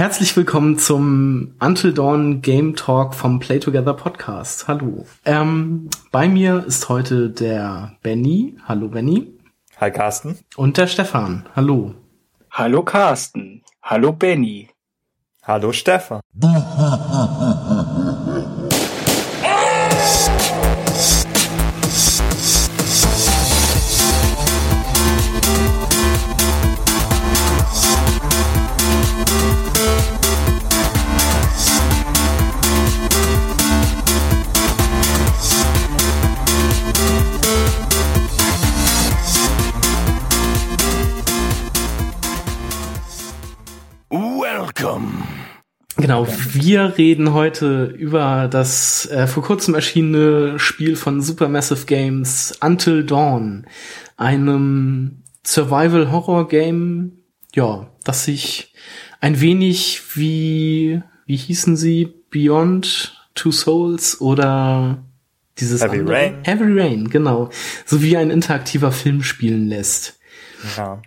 Herzlich willkommen zum Until Dawn Game Talk vom Play Together Podcast. Hallo. Ähm, bei mir ist heute der Benny. Hallo Benny. Hi Carsten. Und der Stefan. Hallo. Hallo Carsten. Hallo Benny. Hallo Stefan. Genau, wir reden heute über das äh, vor kurzem erschienene Spiel von Supermassive Games Until Dawn, einem Survival-Horror-Game, ja, das sich ein wenig wie, wie hießen sie, Beyond Two Souls oder dieses Heavy andere? Rain. Heavy Rain, genau, so wie ein interaktiver Film spielen lässt. Ja.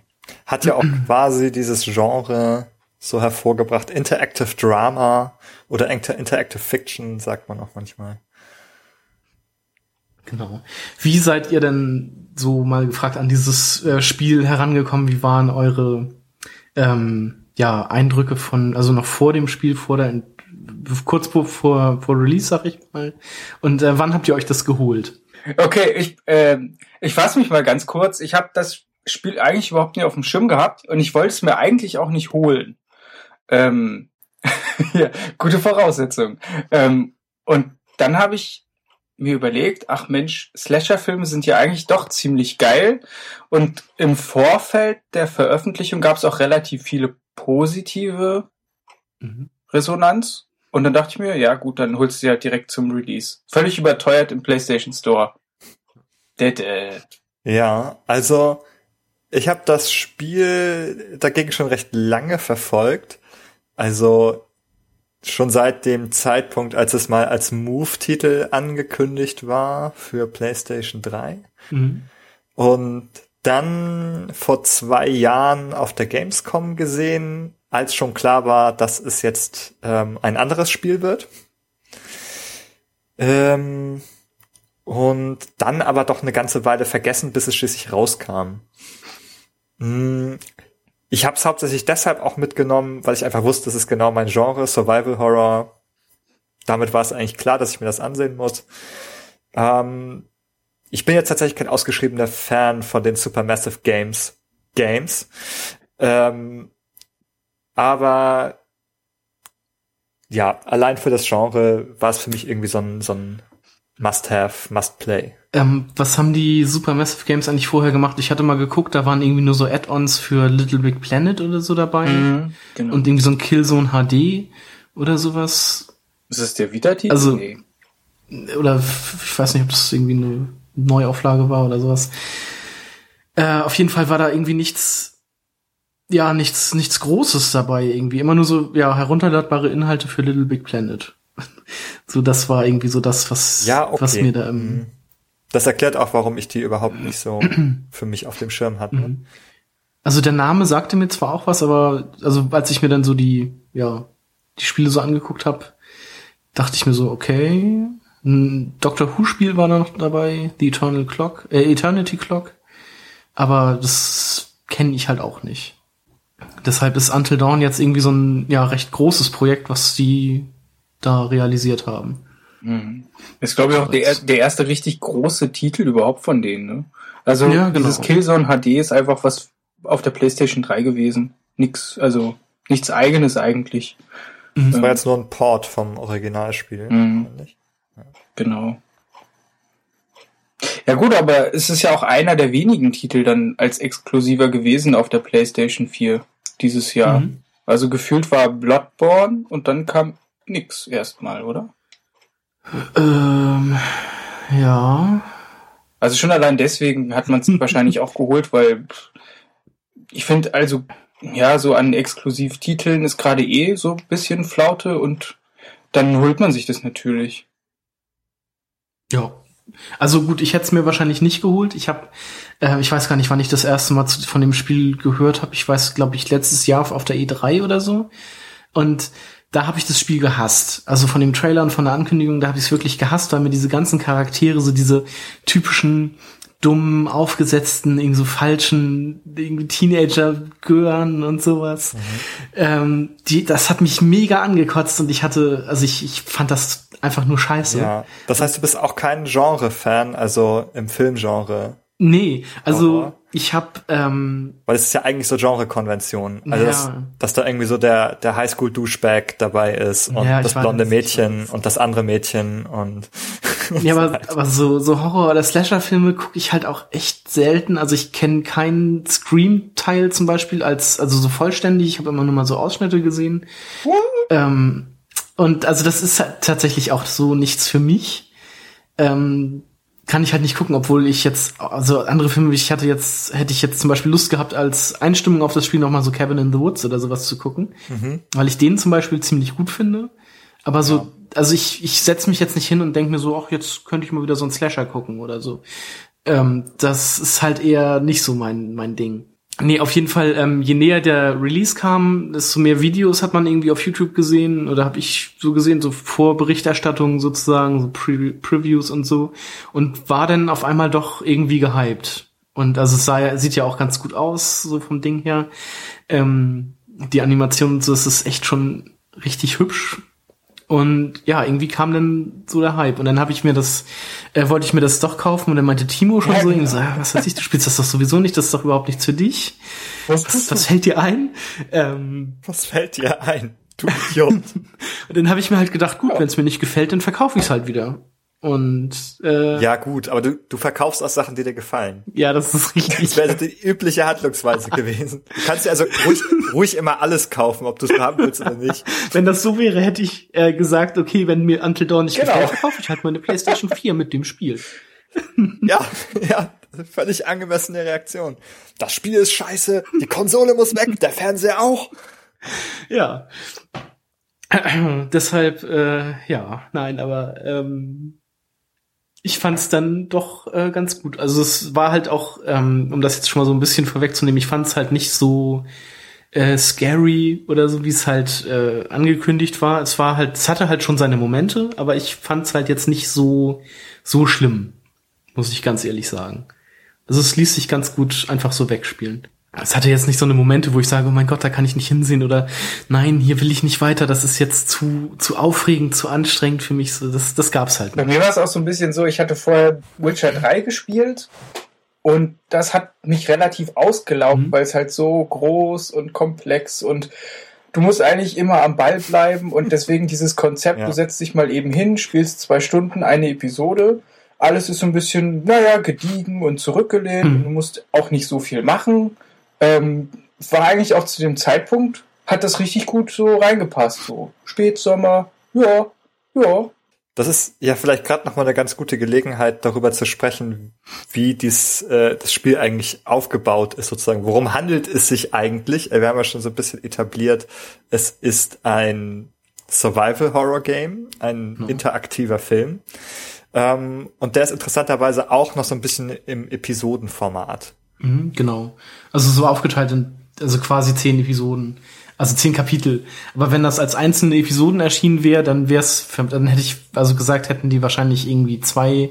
Hat ja auch quasi dieses Genre so hervorgebracht. Interactive Drama oder Inter Interactive Fiction, sagt man auch manchmal. Genau. Wie seid ihr denn so mal gefragt an dieses äh, Spiel herangekommen? Wie waren eure ähm, ja, Eindrücke von, also noch vor dem Spiel, vor der kurz vor, vor, vor Release, sag ich mal. Und äh, wann habt ihr euch das geholt? Okay, ich, äh, ich fasse mich mal ganz kurz. Ich habe das Spiel eigentlich überhaupt nicht auf dem Schirm gehabt und ich wollte es mir eigentlich auch nicht holen. Ähm, ja, gute Voraussetzung. Ähm, und dann habe ich mir überlegt, ach Mensch, Slasher-Filme sind ja eigentlich doch ziemlich geil. Und im Vorfeld der Veröffentlichung gab es auch relativ viele positive Mhm. Resonanz. Und dann dachte ich mir, ja gut, dann holst du sie halt direkt zum Release. Völlig überteuert im PlayStation Store. Dät, äh. Ja, also ich habe das Spiel dagegen schon recht lange verfolgt. Also schon seit dem Zeitpunkt, als es mal als Move-Titel angekündigt war für PlayStation 3. Mhm. Und dann vor zwei Jahren auf der Gamescom gesehen, als schon klar war, dass es jetzt ähm, ein anderes Spiel wird. Ähm, und dann aber doch eine ganze Weile vergessen, bis es schließlich rauskam. Hm, Ich habe es hauptsächlich deshalb auch mitgenommen, weil ich einfach wusste, das ist genau mein Genre, Survival Horror. Damit war es eigentlich klar, dass ich mir das ansehen muss. Ähm, ich bin jetzt tatsächlich kein ausgeschriebener Fan von den Supermassive Games Games. Ähm, aber ja, allein für das Genre war es für mich irgendwie so ein, so ein Must-Have, Must-Play. Ähm, was haben die Supermassive Games eigentlich vorher gemacht? Ich hatte mal geguckt, da waren irgendwie nur so Add-ons für Little Big Planet oder so dabei. genau. Und irgendwie so ein Killzone HD oder sowas. ist es der Wiedertitel? Also- Nee. oder ich weiß nicht, ob das irgendwie eine Neuauflage war oder sowas. Äh, auf jeden Fall war da irgendwie nichts, ja, nichts, nichts Großes dabei irgendwie. Immer nur so, ja, herunterladbare Inhalte für Little Big Planet. so, das war irgendwie so das, was, Ja, okay. was mir da im, Mhm. Das erklärt auch, warum ich die überhaupt nicht so für mich auf dem Schirm hatte. Mhm. Also der Name sagte mir zwar auch was, aber also als ich mir dann so die, ja, die Spiele so angeguckt habe, dachte ich mir so, okay, ein Doctor Who Spiel war da noch dabei, The Eternal Clock, äh, Eternity Clock, aber das kenne ich halt auch nicht. Deshalb ist Until Dawn jetzt irgendwie so ein ja recht großes Projekt, was die da realisiert haben. Mhm. Ist, glaube ich, auch der, der erste richtig große Titel überhaupt von denen, ne? Also, Ja, genau. dieses Killzone HD ist einfach was auf der PlayStation 3 gewesen. Nix, also, nichts eigenes eigentlich. Das war jetzt nur ein Port vom Originalspiel. Mhm. wahrscheinlich. Genau. Ja gut, aber es ist ja auch einer der wenigen Titel dann als exklusiver gewesen auf der PlayStation 4 dieses Jahr. Mhm. Also gefühlt war Bloodborne und dann kam nix erstmal, oder? Ähm, ja, Also schon allein deswegen hat man es wahrscheinlich auch geholt, weil ich finde also, ja, so an Exklusivtiteln ist gerade eh so ein bisschen Flaute und dann holt man sich das natürlich. Ja. Also gut, ich hätte es mir wahrscheinlich nicht geholt. Ich habe, äh, ich weiß gar nicht, wann ich das erste Mal zu, von dem Spiel gehört habe. Ich weiß, glaube ich, letztes Jahr auf der E3 oder so. Und da habe ich das Spiel gehasst. Also von dem Trailer und von der Ankündigung, da habe ich es wirklich gehasst, weil mir diese ganzen Charaktere, so diese typischen dummen, aufgesetzten, irgendwie so falschen irgendwie Teenager gehören und sowas. Mhm. Ähm, die, das hat mich mega angekotzt und ich hatte, also ich, ich fand das einfach nur scheiße. Ja, das heißt, du bist auch kein Genre-Fan, also im Filmgenre. Nee, also Horror. ich habe ähm, weil es ist ja eigentlich so Genre-Konvention, also ja. dass, dass da irgendwie so der der Highschool-Douchebag dabei ist und ja, das blonde Mädchen und das andere Mädchen und ja, aber, aber so so Horror- oder Slasher-Filme gucke ich halt auch echt selten. Also ich kenne keinen Scream-Teil zum Beispiel als also so vollständig. Ich habe immer nur mal so Ausschnitte gesehen. ähm, und also das ist halt tatsächlich auch so nichts für mich. Ähm, kann ich halt nicht gucken, obwohl ich jetzt, also andere Filme, ich hatte jetzt, hätte ich jetzt zum Beispiel Lust gehabt, als Einstimmung auf das Spiel nochmal so Cabin in the Woods oder sowas zu gucken. Mhm. Weil ich den zum Beispiel ziemlich gut finde. Aber so, ja. also ich, ich setze mich jetzt nicht hin und denke mir so, ach, jetzt könnte ich mal wieder so einen Slasher gucken oder so. Ähm, das ist halt eher nicht so mein, mein Ding. Nee, auf jeden Fall, ähm, je näher der Release kam, desto mehr Videos hat man irgendwie auf YouTube gesehen oder habe ich so gesehen, so Vorberichterstattungen sozusagen, so Pre Previews und so und war dann auf einmal doch irgendwie gehypt. Und also es sah, sieht ja auch ganz gut aus, so vom Ding her. Ähm, die Animation, so ist es echt schon richtig hübsch und ja, irgendwie kam dann so der Hype. Und dann habe ich mir das, äh, wollte ich mir das doch kaufen und dann meinte Timo schon ja, so, genau. so was weiß ich, du spielst das doch sowieso nicht, das ist doch überhaupt nichts für dich. Was, was, was fällt dir ein? Ähm, was fällt dir ein? Du Idiot. und dann habe ich mir halt gedacht, gut, ja. wenn es mir nicht gefällt, dann verkaufe ich es halt wieder. Und äh, ja gut, aber du, du verkaufst auch Sachen, die dir gefallen. Ja, das ist richtig. Das wäre die übliche Handlungsweise gewesen. Du kannst ja also ruhig, ruhig immer alles kaufen, ob du es haben willst oder nicht. Wenn das so wäre, hätte ich äh, gesagt, okay, wenn mir Until Dawn nicht genau. gefällt, verkaufe ich halt mal eine PlayStation 4 mit dem Spiel. ja, ja, völlig angemessene Reaktion. Das Spiel ist scheiße, die Konsole muss weg, der Fernseher auch. Ja. Deshalb, äh, ja, nein, aber ähm, ich fand es dann doch äh, ganz gut. Also es war halt auch, ähm, um das jetzt schon mal so ein bisschen vorwegzunehmen, ich fand es halt nicht so äh, scary oder so, wie es halt äh, angekündigt war. Es war halt, es hatte halt schon seine Momente, aber ich fand es halt jetzt nicht so so schlimm, muss ich ganz ehrlich sagen. Also es ließ sich ganz gut einfach so wegspielen es hatte jetzt nicht so eine Momente, wo ich sage, oh mein Gott, da kann ich nicht hinsehen oder nein, hier will ich nicht weiter, das ist jetzt zu, zu aufregend, zu anstrengend für mich. So, das, das gab's halt. Nicht. Bei mir war es auch so ein bisschen so, ich hatte vorher Witcher 3 gespielt und das hat mich relativ ausgelaugt, mhm. weil es halt so groß und komplex und du musst eigentlich immer am Ball bleiben und deswegen dieses Konzept, ja. du setzt dich mal eben hin, spielst zwei Stunden eine Episode alles ist so ein bisschen, naja, gediegen und zurückgelehnt. Mhm. Du musst auch nicht so viel machen. Ähm, war eigentlich auch zu dem Zeitpunkt, hat das richtig gut so reingepasst. So Spätsommer, ja, ja. Das ist ja vielleicht gerade noch mal eine ganz gute Gelegenheit, darüber zu sprechen, wie dies, äh, das Spiel eigentlich aufgebaut ist, sozusagen. Worum handelt es sich eigentlich? Wir haben ja schon so ein bisschen etabliert, es ist ein Survival-Horror-Game, ein mhm. interaktiver Film. Ähm, und der ist interessanterweise auch noch so ein bisschen im Episodenformat. Mhm, genau. Also so aufgeteilt in, also quasi zehn Episoden. Also zehn Kapitel. Aber wenn das als einzelne Episoden erschienen wäre, dann wäre es, dann hätte ich also gesagt, hätten die wahrscheinlich irgendwie zwei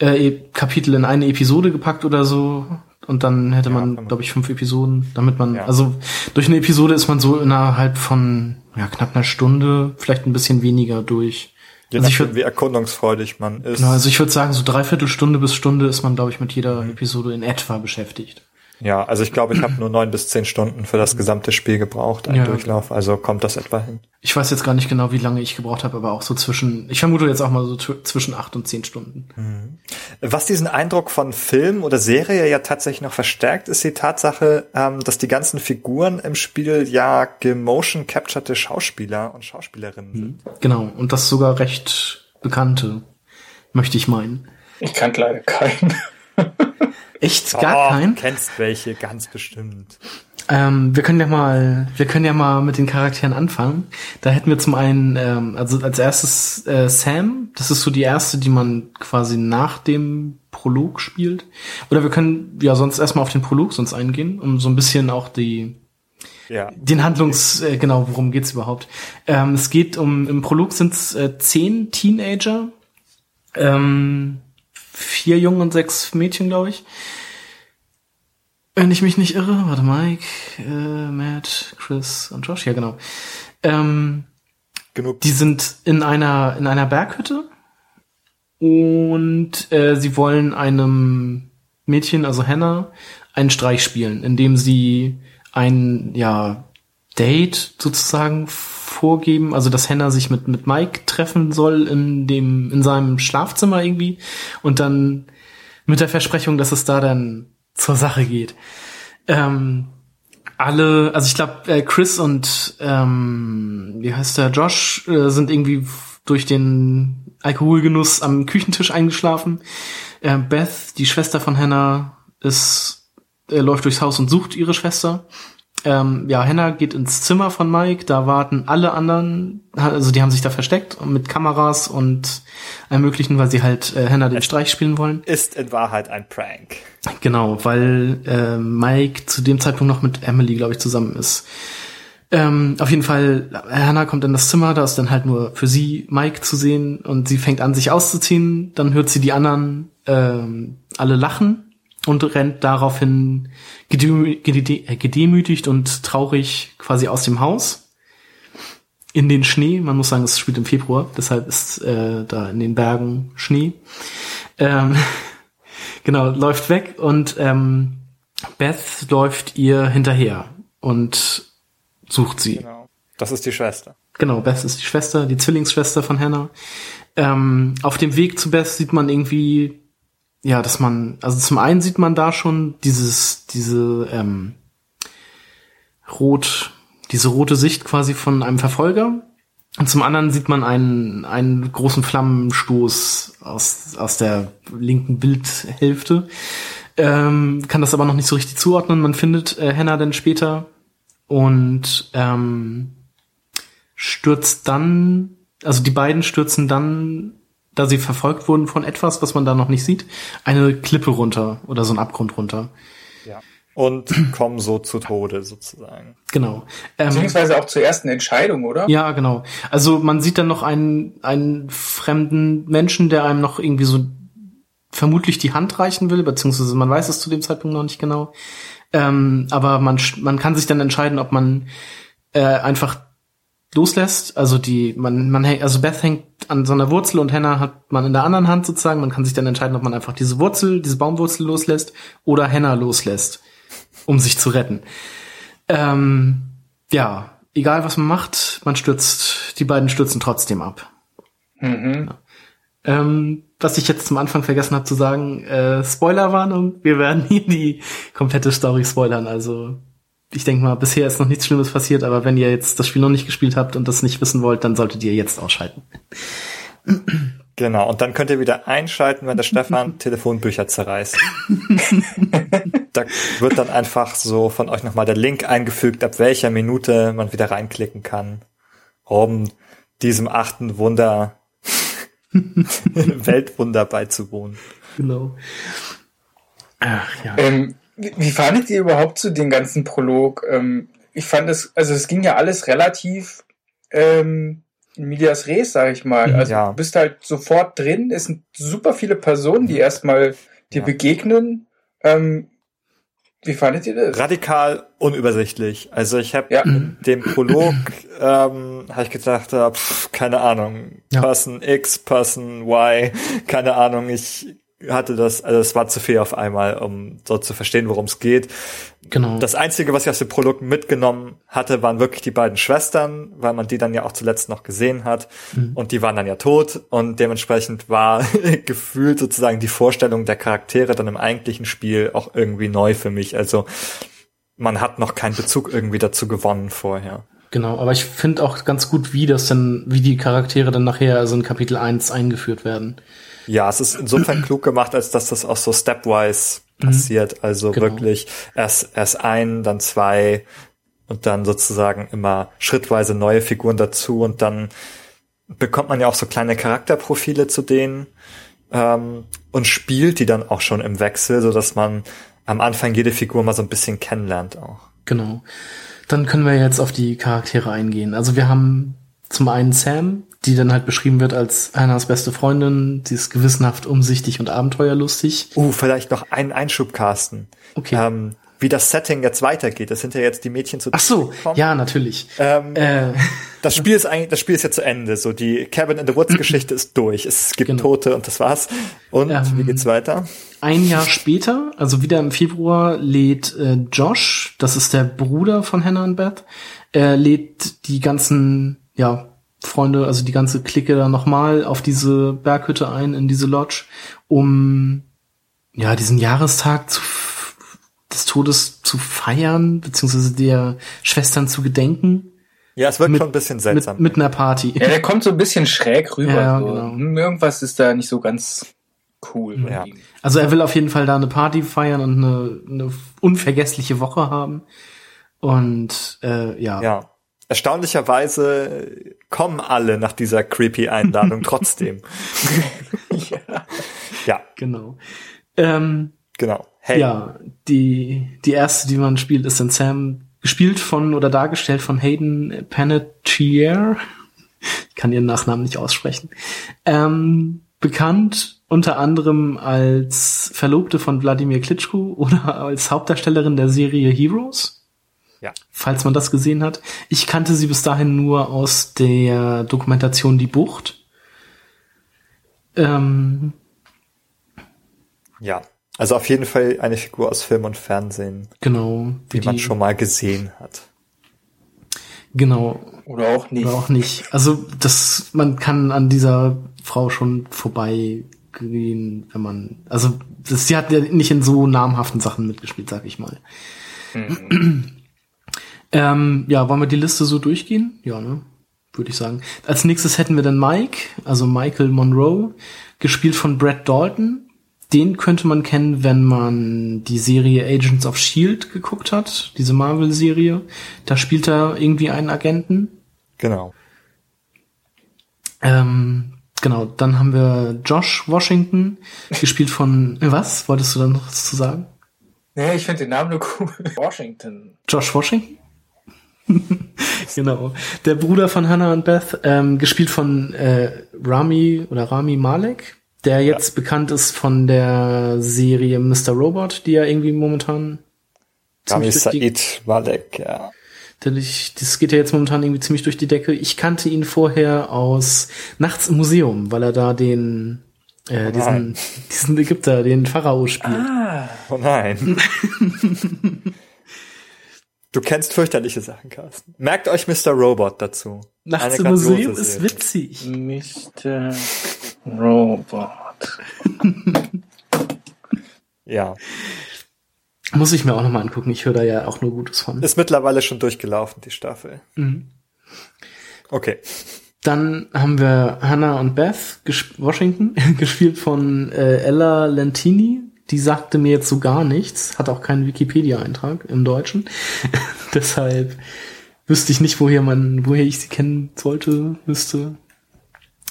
äh, e, Kapitel in eine Episode gepackt oder so. Und dann hätte ja, man, glaube ich, fünf Episoden, damit man, ja. also durch eine Episode ist man so innerhalb von ja, knapp einer Stunde, vielleicht ein bisschen weniger durch. Je also nachdem, wie erkundungsfreudig man ist. Genau, also ich würde sagen, so dreiviertel Stunde bis Stunde ist man, glaube ich, mit jeder. Episode in etwa beschäftigt. Ja, also ich glaube, ich habe nur neun bis zehn Stunden für das gesamte Spiel gebraucht, ein ja. Durchlauf. Also kommt das etwa hin. Ich weiß jetzt gar nicht genau, wie lange ich gebraucht habe, aber auch so zwischen, ich vermute jetzt auch mal so zwischen acht und zehn Stunden. Mhm. Was diesen Eindruck von Film oder Serie ja tatsächlich noch verstärkt, ist die Tatsache, ähm, dass die ganzen Figuren im Spiel ja gemotion capturete Schauspieler und Schauspielerinnen mhm. sind. Genau, und das sogar recht bekannte, möchte ich meinen. Ich kannte leider keinen. Echt gar oh, keinen? kennst welche, ganz bestimmt. Ähm, wir können ja mal, wir können ja mal mit den Charakteren anfangen. Da hätten wir zum einen, ähm, also als erstes äh, Sam. Das ist so die erste, die man quasi nach dem Prolog spielt. Oder wir können ja sonst erstmal auf den Prolog sonst eingehen, um so ein bisschen auch die Ja. Den Handlungs, äh, genau, worum geht's überhaupt? Ähm, es geht um, im Prolog sind es äh, zehn Teenager, ähm, vier Jungen und sechs Mädchen, glaube ich. Wenn ich mich nicht irre, warte, Mike, äh, Matt, Chris und Josh, ja genau. Ähm, Genug. die sind in einer in einer Berghütte und äh, sie wollen einem Mädchen, also Hannah, einen Streich spielen, indem sie ein ja Date sozusagen vorgeben, also dass Hannah sich mit mit Mike treffen soll in dem in seinem Schlafzimmer irgendwie und dann mit der Versprechung, dass es da dann zur Sache geht. Ähm, alle, also ich glaube, äh, Chris und ähm, wie heißt der Josh äh, sind irgendwie durch den Alkoholgenuss am Küchentisch eingeschlafen. Äh, Beth, die Schwester von Hannah, ist äh, läuft durchs Haus und sucht ihre Schwester. Ähm, ja, Hannah geht ins Zimmer von Mike, da warten alle anderen, also die haben sich da versteckt mit Kameras und allem möglichen, weil sie halt äh, Hannah den Streich spielen wollen. Ist in Wahrheit ein Prank. Genau, weil äh, Mike zu dem Zeitpunkt noch mit Emily, glaube ich, zusammen ist. Ähm, auf jeden Fall, Hannah kommt in das Zimmer, da ist dann halt nur für sie Mike zu sehen und sie fängt an, sich auszuziehen. Dann hört sie die anderen ähm, alle lachen und rennt daraufhin gedemü äh, gedemütigt und traurig quasi aus dem Haus in den Schnee. Man muss sagen, es spielt im Februar, deshalb ist äh, da in den Bergen Schnee. Ähm, genau, läuft weg und ähm, Beth läuft ihr hinterher und sucht sie. Genau. Das ist die Schwester. Genau, Beth ist die Schwester, die Zwillingsschwester von Hannah. Ähm, auf dem Weg zu Beth sieht man irgendwie, ja, dass man, also zum einen sieht man da schon dieses, diese ähm, rot, diese rote Sicht quasi von einem Verfolger. Und zum anderen sieht man einen, einen großen Flammenstoß aus, aus der linken Bildhälfte. Ähm, kann das aber noch nicht so richtig zuordnen. Man findet äh, Hannah dann später und ähm, stürzt dann, also die beiden stürzen dann, da sie verfolgt wurden von etwas, was man da noch nicht sieht, eine Klippe runter oder so ein Abgrund runter. Ja. Und kommen so zu Tode sozusagen. Genau. Ähm, Beziehungsweise auch zur ersten Entscheidung, oder? ja, genau. Also man sieht dann noch einen, einen fremden Menschen, der einem noch irgendwie so vermutlich die Hand reichen will, beziehungsweise man weiß es zu dem Zeitpunkt noch nicht genau. Ähm, aber man, man kann sich dann entscheiden, ob man äh, einfach loslässt. Also die, man, man, häng- also Beth hängt an so einer Wurzel und Hannah hat man in der anderen Hand sozusagen. Man kann sich dann entscheiden, ob man einfach diese Wurzel, diese Baumwurzel loslässt oder Hannah loslässt, um sich zu retten. Ähm, ja, egal was man macht, man stürzt, die beiden stürzen trotzdem ab. Mhm. Ähm, was ich jetzt zum Anfang vergessen habe zu sagen, äh, Spoilerwarnung, wir werden hier die komplette Story spoilern. Also ich denke mal, bisher ist noch nichts Schlimmes passiert, aber wenn ihr jetzt das Spiel noch nicht gespielt habt und das nicht wissen wollt, dann solltet ihr jetzt ausschalten. Genau. Und dann könnt ihr wieder einschalten, wenn der Stefan Telefonbücher zerreißt. da wird dann einfach so von euch nochmal der Link eingefügt, ab welcher Minute man wieder reinklicken kann, um diesem achten Wunder, Weltwunder beizuwohnen. Genau. Ach, ja. Ähm, wie, wie fandet ihr überhaupt zu den ganzen Prolog? Ähm, ich fand es, also es ging ja alles relativ ähm, in medias res, sag ich mal. Mhm. Also Ja. du bist halt sofort drin. Es sind super viele Personen, die erstmal dir Ja. begegnen. Ähm, wie fandet ihr das? Radikal unübersichtlich. Also ich habe Ja. in dem Prolog ähm, habe ich gedacht, äh, pff, keine Ahnung, Ja. Person X, Person Y, keine Ahnung. Ich hatte das, also es war zu viel auf einmal, um so zu verstehen, worum es geht. Genau. Das Einzige, was ich aus dem Prolog mitgenommen hatte, waren wirklich die beiden Schwestern, weil man die dann ja auch zuletzt noch gesehen hat. Und die waren dann ja tot. Und dementsprechend war gefühlt sozusagen die Vorstellung der Charaktere dann im eigentlichen Spiel auch irgendwie neu für mich. Also man hat noch keinen Bezug irgendwie dazu gewonnen vorher. Genau, aber ich finde auch ganz gut, wie das denn, wie die Charaktere dann nachher also in Kapitel 1 eingeführt werden. Ja, es ist insofern klug gemacht, als dass das auch so stepwise passiert. Also Genau. wirklich erst, erst ein, dann zwei und dann sozusagen immer schrittweise neue Figuren dazu und dann bekommt man ja auch so kleine Charakterprofile zu denen ähm, und spielt die dann auch schon im Wechsel, so dass man am Anfang jede Figur mal so ein bisschen kennenlernt auch. Genau. Dann können wir jetzt auf die Charaktere eingehen. Also wir haben zum einen Sam, die dann halt beschrieben wird als Hannahs beste Freundin. Sie ist gewissenhaft, umsichtig und abenteuerlustig. Uh, vielleicht noch einen Einschub, Carsten. Okay. Ähm, wie das Setting jetzt weitergeht. Das sind ja jetzt die Mädchen zu Ach so, ja, natürlich. Ähm, Äh, das Spiel ist eigentlich, das Spiel ist jetzt zu Ende. So die Cabin in the Woods Geschichte ist durch. Es gibt Genau. Tote und das war's. Und Ähm, wie geht's weiter? ein Jahr später, also wieder im Februar, lädt äh, Josh, das ist der Bruder von Hannah und Beth, er lädt die ganzen, ja, Freunde, also die ganze Clique da nochmal auf diese Berghütte ein, in diese Lodge, um ja diesen Jahrestag zu, des Todes zu feiern, beziehungsweise der Schwestern zu gedenken, Ja, es wirkt mit- schon ein bisschen mit, seltsam. mit einer Party. Ja, der kommt so ein bisschen schräg rüber. Ja, so. genau. Hm, Irgendwas ist da nicht so ganz cool. mit Ja. ihm. Also er will auf jeden Fall da eine Party feiern und eine, eine unvergessliche Woche haben. Und äh, ja, ja. Erstaunlicherweise kommen alle nach dieser creepy Einladung trotzdem. ja. genau. Ähm, genau. Hey. Ja, die, die erste, die man spielt, ist dann Sam, gespielt von oder dargestellt von Hayden Panettiere. Ich kann ihren Nachnamen nicht aussprechen. Ähm, bekannt unter anderem als Verlobte von Wladimir Klitschko oder als Hauptdarstellerin der Serie Heroes. Ja. Falls man das gesehen hat. Ich kannte sie bis dahin nur aus der Dokumentation Die Bucht. Ähm, Ja. Also auf jeden Fall eine Figur aus Film und Fernsehen, genau. die man schon mal gesehen hat. Genau. Oder auch nicht. Oder auch nicht. Also das, man kann an dieser Frau schon vorbeigehen, wenn man, also das, sie hat ja nicht in so namhaften Sachen mitgespielt, sag ich mal. Ähm, ja, wollen wir die Liste so durchgehen? Ja, ne? Würde ich sagen. Als nächstes hätten wir dann Mike, also Michael Monroe, gespielt von Brad Dalton. Den könnte man kennen, wenn man die Serie Agents of Shield geguckt hat, diese Marvel-Serie. Da spielt er irgendwie einen Agenten. Genau. Ähm, genau, dann haben wir Josh Washington, gespielt von, äh, was? Wolltest du da noch was zu sagen? Nee, ich finde den Namen nur cool. Washington. Josh Washington? genau. Der Bruder von Hannah und Beth, ähm, gespielt von äh, Rami oder Rami Malek, der jetzt bekannt ist von der Serie Mr. Robot, die ja irgendwie momentan Rami ziemlich durch die- Said Malek, ja. Das geht ja jetzt momentan irgendwie ziemlich durch die Decke. Ich kannte ihn vorher aus Nachts im Museum, weil er da den äh, diesen, nein. diesen Ägypter, den Pharao spielt. Ah. Oh nein. du kennst fürchterliche Sachen, Carsten. Merkt euch Mr. Robot dazu. Nachts Eine im Museum ist witzig. Mr. Robot. Ja. Muss ich mir auch nochmal angucken. Ich höre da ja auch nur Gutes von. Ist mittlerweile schon durchgelaufen, die Staffel. Mhm. Okay. Dann haben wir Hannah und Beth, ges Washington, gespielt von äh, Ella Lentini. Die sagte mir jetzt so gar nichts, hat auch keinen Wikipedia-Eintrag im Deutschen. Deshalb wüsste ich nicht, woher man, woher ich sie kennen sollte, müsste.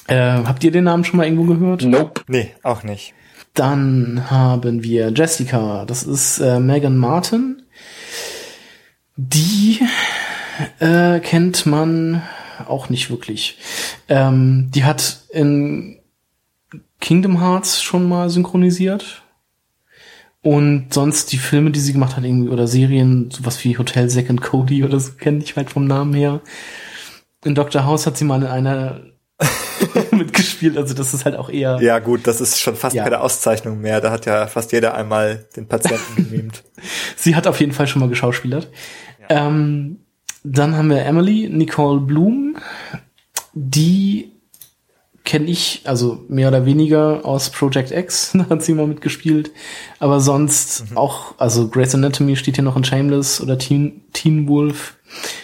Äh, habt ihr den Namen schon mal irgendwo gehört? Nope. Nee, auch nicht. Dann haben wir Jessica, das ist äh, Megan Martin. Die äh, kennt man auch nicht wirklich. Ähm, die hat in Kingdom Hearts schon mal synchronisiert. Und sonst die Filme, die sie gemacht hat, irgendwie, oder Serien, sowas wie Hotel Zack and Cody oder so, kenne ich halt vom Namen her. In Dr. House hat sie mal in einer mitgespielt, also das ist halt auch eher. Ja, gut, das ist schon fast Ja. keine Auszeichnung mehr. Da hat ja fast jeder einmal den Patienten gemimt. Sie hat auf jeden Fall schon mal geschauspielert. Ähm, dann haben wir Emily, Nicole Bloom. Die kenne ich, also mehr oder weniger aus Project X, da hat sie mal mitgespielt. Aber sonst auch, also Grey's Anatomy steht hier noch in Shameless oder Teen, Teen Wolf.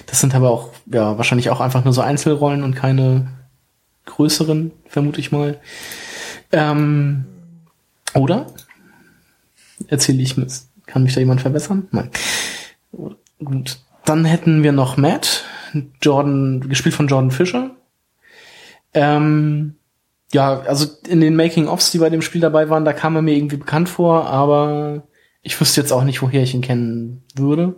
Das sind aber auch, ja, wahrscheinlich auch einfach nur so Einzelrollen und keine größeren, vermute ich mal. Ähm, oder? Erzähle ich Mist. Kann mich da jemand verbessern? Nein. Gut. Dann hätten wir noch Matt, Jordan, gespielt von Jordan Fisher. Ähm, ja, also in den Making-ofs, die bei dem Spiel dabei waren, da kam er mir irgendwie bekannt vor, aber ich wüsste jetzt auch nicht, woher ich ihn kennen würde.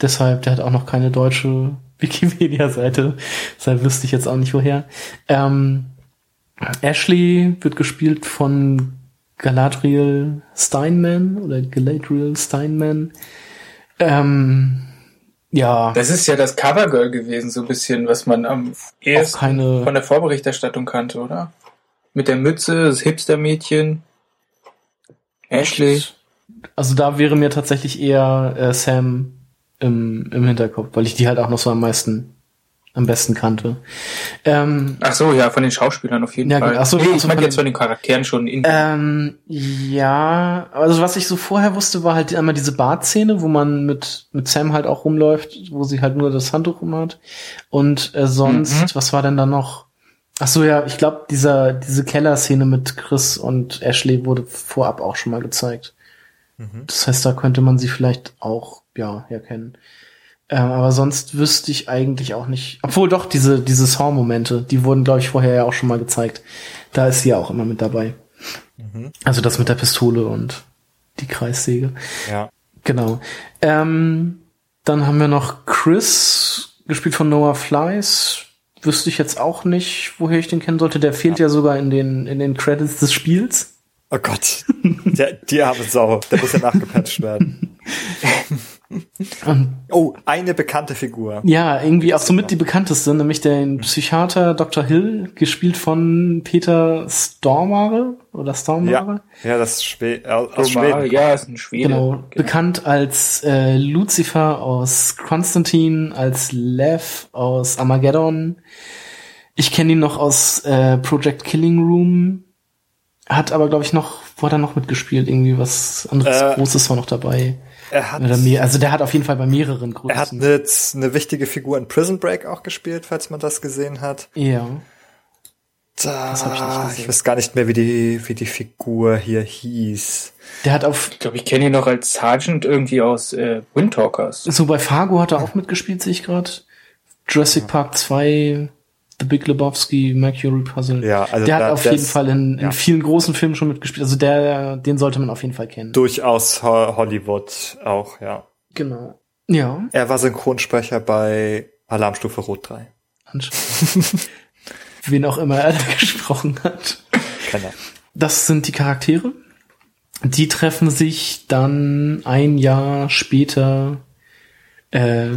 Deshalb, der hat auch noch keine deutsche Wikipedia-Seite. Deshalb wüsste ich jetzt auch nicht woher. Ähm, Ashley wird gespielt von Galadriel Steinman oder Galadriel Steinman. Ähm, ja. Das ist ja das Covergirl gewesen, so ein bisschen, was man am ehesten keine von der Vorberichterstattung kannte, oder? Mit der Mütze, das Hipster-Mädchen. Ashley. Also da wäre mir tatsächlich eher äh, Sam im, im Hinterkopf, weil ich die halt auch noch so am meisten, am besten kannte. Ähm, Ach so, ja, von den Schauspielern auf jeden Ja, Fall. genau. Ach so, nee, also ich meine jetzt von den Charakteren schon in ähm, ja, also was ich so vorher wusste, war halt einmal diese Bartszene, wo man mit, mit Sam halt auch rumläuft, wo sie halt nur das Handtuch rum hat. Und äh, sonst, Mhm. was war denn da noch? Ach so, ja, ich glaube, dieser, diese Kellerszene mit Chris und Ashley wurde vorab auch schon mal gezeigt. Das heißt, da könnte man sie vielleicht auch, ja, herkennen. Ähm, aber sonst wüsste ich eigentlich auch nicht. Obwohl doch, diese, diese Saw-Momente, die wurden, glaube ich, vorher ja auch schon mal gezeigt. Da ist sie ja auch immer mit dabei. Also das mit der Pistole und die Kreissäge. Ja. Genau. Ähm, dann haben wir noch Chris, gespielt von Noah Flies. Wüsste ich jetzt auch nicht, woher ich den kennen sollte. Der fehlt ja, sogar in den, in den Credits des Spiels. Oh Gott. Der, die arme Sau. Der muss ja nachgepatcht werden. Oh, eine bekannte Figur. Ja, irgendwie auch somit die bekannteste, nämlich den Psychiater Dr. Hill, gespielt von Peter Stormare oder Stormare. Ja, ja, das ist Schwe aus, aus Schweden. Ja, ist ein Schwede. Genau, bekannt als äh, Lucifer aus Konstantin, als Lev aus Armageddon. Ich kenne ihn noch aus äh, Project Killing Room. Hat aber, glaube ich, noch, wo hat er noch mitgespielt? Irgendwie was anderes Äh, Großes war noch dabei. Er hat, Oder mehr, also der hat auf jeden Fall bei mehreren er hat eine, eine wichtige Figur in Prison Break auch gespielt, falls man das gesehen hat. ja. Da, Das hab ich nicht gesehen. ich weiß gar nicht mehr, wie die, wie die Figur hier hieß. Der hat auf Ich glaube, ich kenne ihn noch als Sergeant irgendwie aus äh, Windtalkers. So bei Fargo hat er auch mitgespielt, sehe ich gerade. Jurassic Park 2, The Big Lebowski, Mercury Puzzle. Ja, also der hat da- auf der jeden Fall in, in ja. vielen großen Filmen schon mitgespielt. Also der, den sollte man auf jeden Fall kennen. Durchaus Ho- Hollywood auch, ja. Genau. Ja. Er war Synchronsprecher bei Alarmstufe Rot 3. anscheinend. Wen auch immer er da gesprochen hat. Kenner. Das sind die Charaktere. Die treffen sich dann ein Jahr später, äh,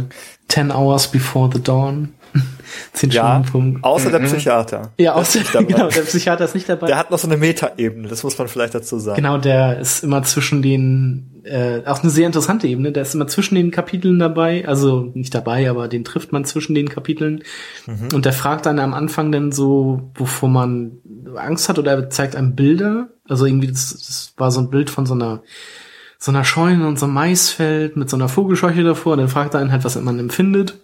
10 hours before the dawn. Zehn Ja, Stunden außer der Psychiater. Ja, Der außer, dabei. genau, der Psychiater ist nicht dabei. Der hat noch so eine Metaebene, das muss man vielleicht dazu sagen. Genau, der ist immer zwischen den, äh, auch eine sehr interessante Ebene, der ist immer zwischen den Kapiteln dabei, also nicht dabei, aber den trifft man zwischen den Kapiteln. Und der fragt dann am Anfang dann so, wovor man Angst hat, oder er zeigt einem Bilder. Also irgendwie, das, das war so ein Bild von so einer, so einer Scheune und so einem Maisfeld mit so einer Vogelscheuche davor. Und dann fragt er einen halt, was man empfindet.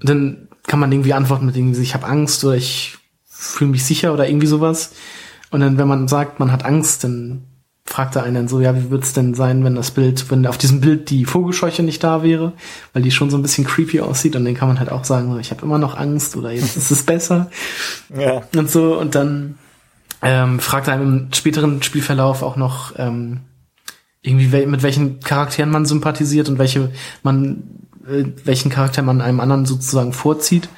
Und dann kann man irgendwie antworten mit irgendwie, ich habe Angst oder ich fühle mich sicher oder irgendwie sowas. Und dann, wenn man sagt, man hat Angst, dann fragt er einen dann so, ja, wie wird's denn sein, wenn das Bild, wenn auf diesem Bild die Vogelscheuche nicht da wäre, weil die schon so ein bisschen creepy aussieht und dann kann man halt auch sagen, so, ich habe immer noch Angst oder jetzt ist es besser Ja. und so und dann ähm, fragt er einem im späteren Spielverlauf auch noch ähm, irgendwie mit welchen Charakteren man sympathisiert und welche man äh, welchen Charakter man einem anderen sozusagen vorzieht.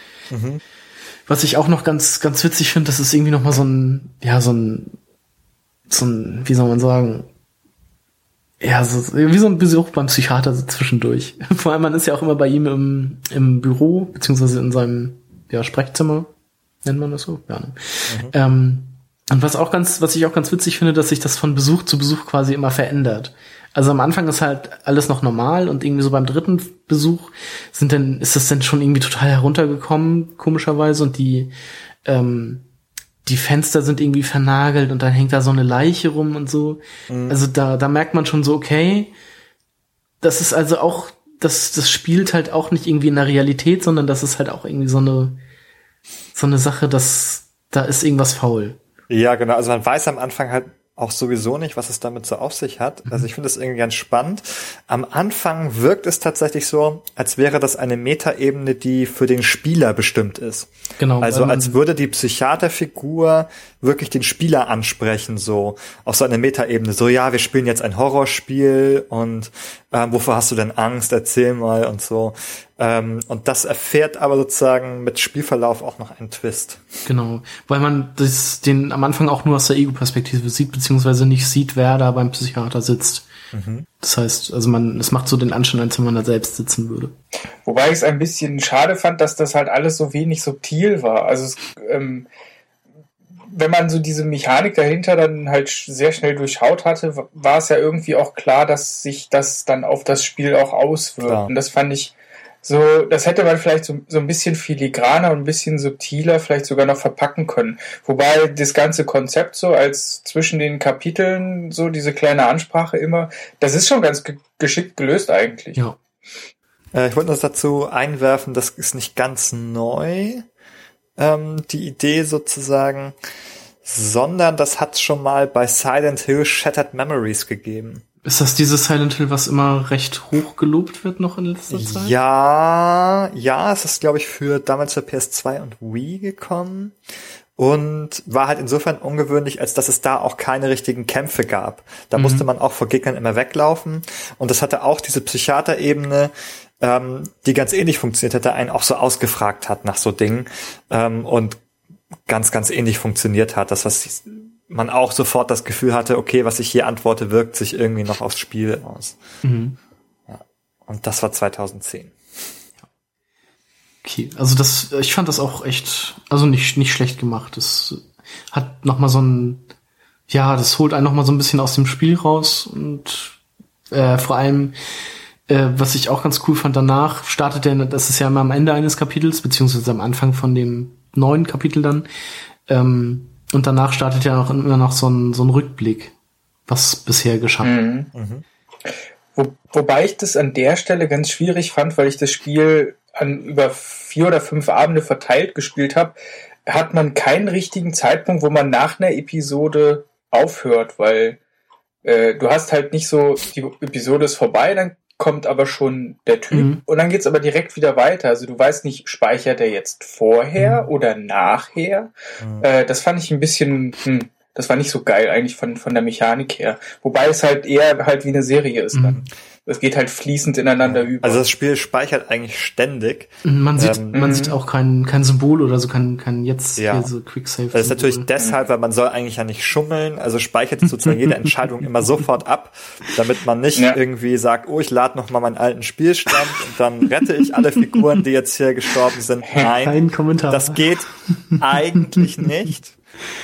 Was ich auch noch ganz ganz witzig finde, das ist irgendwie noch mal so ein ja so ein so ein wie soll man sagen ja, so, wie so ein Besuch beim Psychiater so zwischendurch. Vor allem, man ist ja auch immer bei ihm im, im Büro, beziehungsweise in seinem ja, Sprechzimmer, nennt man das so? Ja, ne? ähm, und was auch ganz, was ich auch ganz witzig finde, dass sich das von Besuch zu Besuch quasi immer verändert. Also am Anfang ist halt alles noch normal und irgendwie so beim dritten Besuch sind dann, ist das dann schon irgendwie total heruntergekommen, komischerweise, und die, ähm, die Fenster sind irgendwie vernagelt und dann hängt da so eine Leiche rum und so. Also da, da merkt man schon so, okay, das ist also auch, das, das spielt halt auch nicht irgendwie in der Realität, sondern das ist halt auch irgendwie so eine, so eine Sache, dass da ist irgendwas faul. Ja, genau. Also man weiß am Anfang halt auch sowieso nicht, was es damit so auf sich hat. Also ich finde das irgendwie ganz spannend. Am Anfang wirkt es tatsächlich so, als wäre das eine Metaebene, die für den Spieler bestimmt ist. Genau. Also als würde die Psychiaterfigur wirklich den Spieler ansprechen, so auf so eine Metaebene. So, ja, wir spielen jetzt ein Horrorspiel und ähm, wovor hast du denn Angst, erzähl mal und so. Ähm, und das erfährt aber sozusagen mit Spielverlauf auch noch einen Twist. Genau, weil man das, den am Anfang auch nur aus der Ego-Perspektive sieht, beziehungsweise nicht sieht, wer da beim Psychiater sitzt. Mhm. Das heißt, also man, es macht so den Anschein, als wenn man da selbst sitzen würde. Wobei ich es ein bisschen schade fand, dass das halt alles so wenig subtil war. Also es, ähm, wenn man so diese Mechanik dahinter dann halt sehr schnell durchschaut hatte, war es ja irgendwie auch klar, dass sich das dann auf das Spiel auch auswirkt. Klar. Und das fand ich so, das hätte man vielleicht so, so ein bisschen filigraner und ein bisschen subtiler vielleicht sogar noch verpacken können. Wobei das ganze Konzept so als zwischen den Kapiteln so diese kleine Ansprache immer, das ist schon ganz ge geschickt gelöst eigentlich. Ja. Äh, ich wollte noch dazu einwerfen, das ist nicht ganz neu ähm, die Idee sozusagen, sondern das hat schon mal bei Silent Hill Shattered Memories gegeben. Ist das dieses Silent Hill, was immer recht hoch gelobt wird noch in letzter Zeit? Ja, ja, es ist glaube ich für damals für PS2 und Wii gekommen und war halt insofern ungewöhnlich, als dass es da auch keine richtigen Kämpfe gab. Da mhm. musste man auch vor Gegnern immer weglaufen und das hatte auch diese Psychiaterebene, ähm, die ganz ähnlich funktioniert hat, der einen auch so ausgefragt hat nach so Dingen ähm, und ganz, ganz ähnlich funktioniert hat. Das, was man auch sofort das Gefühl hatte, okay, was ich hier antworte, wirkt sich irgendwie noch aufs Spiel aus. Mhm. Ja. Und das war 2010. Okay, also das, ich fand das auch echt, also nicht, nicht schlecht gemacht. Das hat nochmal so ein, ja, das holt einen nochmal so ein bisschen aus dem Spiel raus und äh, vor allem äh, was ich auch ganz cool fand, danach startet er, das ist ja immer am Ende eines Kapitels, beziehungsweise am Anfang von dem neuen Kapitel dann. Ähm, und danach startet ja auch immer noch so ein, so ein Rückblick, was bisher geschah. Mhm. Mhm. Wo, wobei ich das an der Stelle ganz schwierig fand, weil ich das Spiel an über vier oder fünf Abende verteilt gespielt habe, hat man keinen richtigen Zeitpunkt, wo man nach einer Episode aufhört, weil äh, du hast halt nicht so, die Episode ist vorbei, dann kommt aber schon der Typ mhm. und dann geht's aber direkt wieder weiter. Also du weißt nicht, speichert er jetzt vorher mhm. oder nachher. Mhm. Äh, das fand ich ein bisschen, hm, das war nicht so geil eigentlich von, von der Mechanik her. Wobei es halt eher halt wie eine Serie ist dann. Es geht halt fließend ineinander über. Also das Spiel speichert eigentlich ständig. Man sieht, ähm, man sieht auch kein, kein Symbol oder so, kein, kein jetzt ja. so Quicksave. Das ist natürlich deshalb, weil man soll eigentlich ja nicht schummeln, also speichert sozusagen jede Entscheidung immer sofort ab, damit man nicht ja. irgendwie sagt, oh, ich lade noch mal meinen alten Spielstand und dann rette ich alle Figuren, die jetzt hier gestorben sind. Nein, kein Kommentar. das geht eigentlich nicht.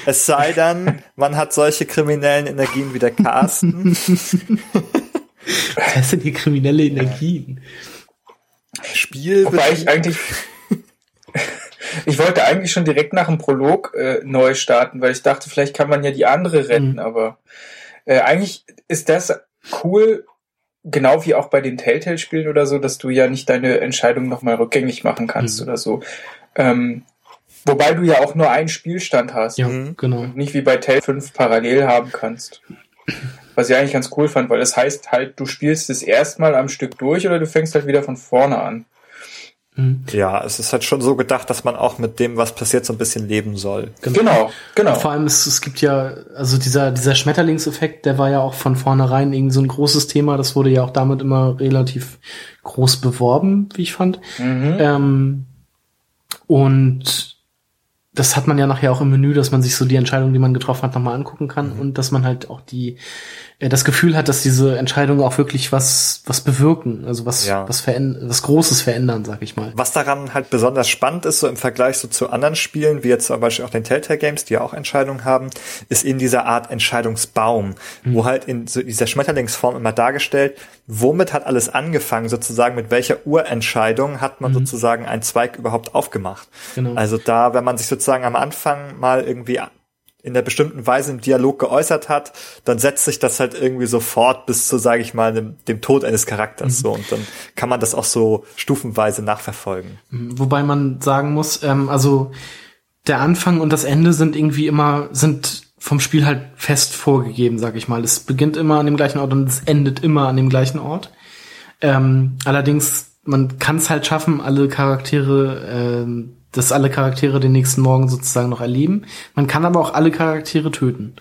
Es sei denn, man hat solche kriminellen Energien wie der Carsten. Was sind hier kriminelle Energien? Spiel. Wobei ich eigentlich. ich wollte eigentlich schon direkt nach dem Prolog äh, neu starten, weil ich dachte, vielleicht kann man ja die andere retten, mhm. aber äh, eigentlich ist das cool, genau wie auch bei den Telltale-Spielen oder so, dass du ja nicht deine Entscheidung nochmal rückgängig machen kannst mhm. oder so. Ähm, wobei du ja auch nur einen Spielstand hast. Ja, genau. Und nicht wie bei Telltale 5 parallel haben kannst. Was ich eigentlich ganz cool fand, weil das heißt halt, du spielst es erstmal am Stück durch oder du fängst halt wieder von vorne an. Mhm. Ja, es ist halt schon so gedacht, dass man auch mit dem, was passiert, so ein bisschen leben soll. Genau, genau. Vor allem, es, es gibt ja, also dieser, dieser Schmetterlingseffekt, der war ja auch von vornherein irgendwie so ein großes Thema. Das wurde ja auch damit immer relativ groß beworben, wie ich fand. Mhm. Ähm, und das hat man ja nachher auch im Menü, dass man sich so die Entscheidung, die man getroffen hat, nochmal angucken kann mhm. und dass man halt auch die das Gefühl hat, dass diese Entscheidungen auch wirklich was was bewirken, also was ja. was verändern, was Großes verändern, sag ich mal. Was daran halt besonders spannend ist, so im Vergleich so zu anderen Spielen, wie jetzt zum Beispiel auch den Telltale Games, die ja auch Entscheidungen haben, ist in dieser Art Entscheidungsbaum, mhm. wo halt in so dieser Schmetterlingsform immer dargestellt, womit hat alles angefangen, sozusagen mit welcher Urentscheidung hat man mhm. sozusagen einen Zweig überhaupt aufgemacht. Genau. Also da, wenn man sich sozusagen am Anfang mal irgendwie in der bestimmten Weise im Dialog geäußert hat, dann setzt sich das halt irgendwie sofort bis zu, sage ich mal, dem, dem, Tod eines Charakters. Mhm. So und dann kann man das auch so stufenweise nachverfolgen. Mhm. Wobei man sagen muss, ähm, also der Anfang und das Ende sind irgendwie immer sind vom Spiel halt fest vorgegeben, sag ich mal. Es beginnt immer an dem gleichen Ort und es endet immer an dem gleichen Ort. Ähm, allerdings man kann es halt schaffen, alle Charaktere ähm, dass alle Charaktere den nächsten Morgen sozusagen noch erleben. Man kann aber auch alle Charaktere töten.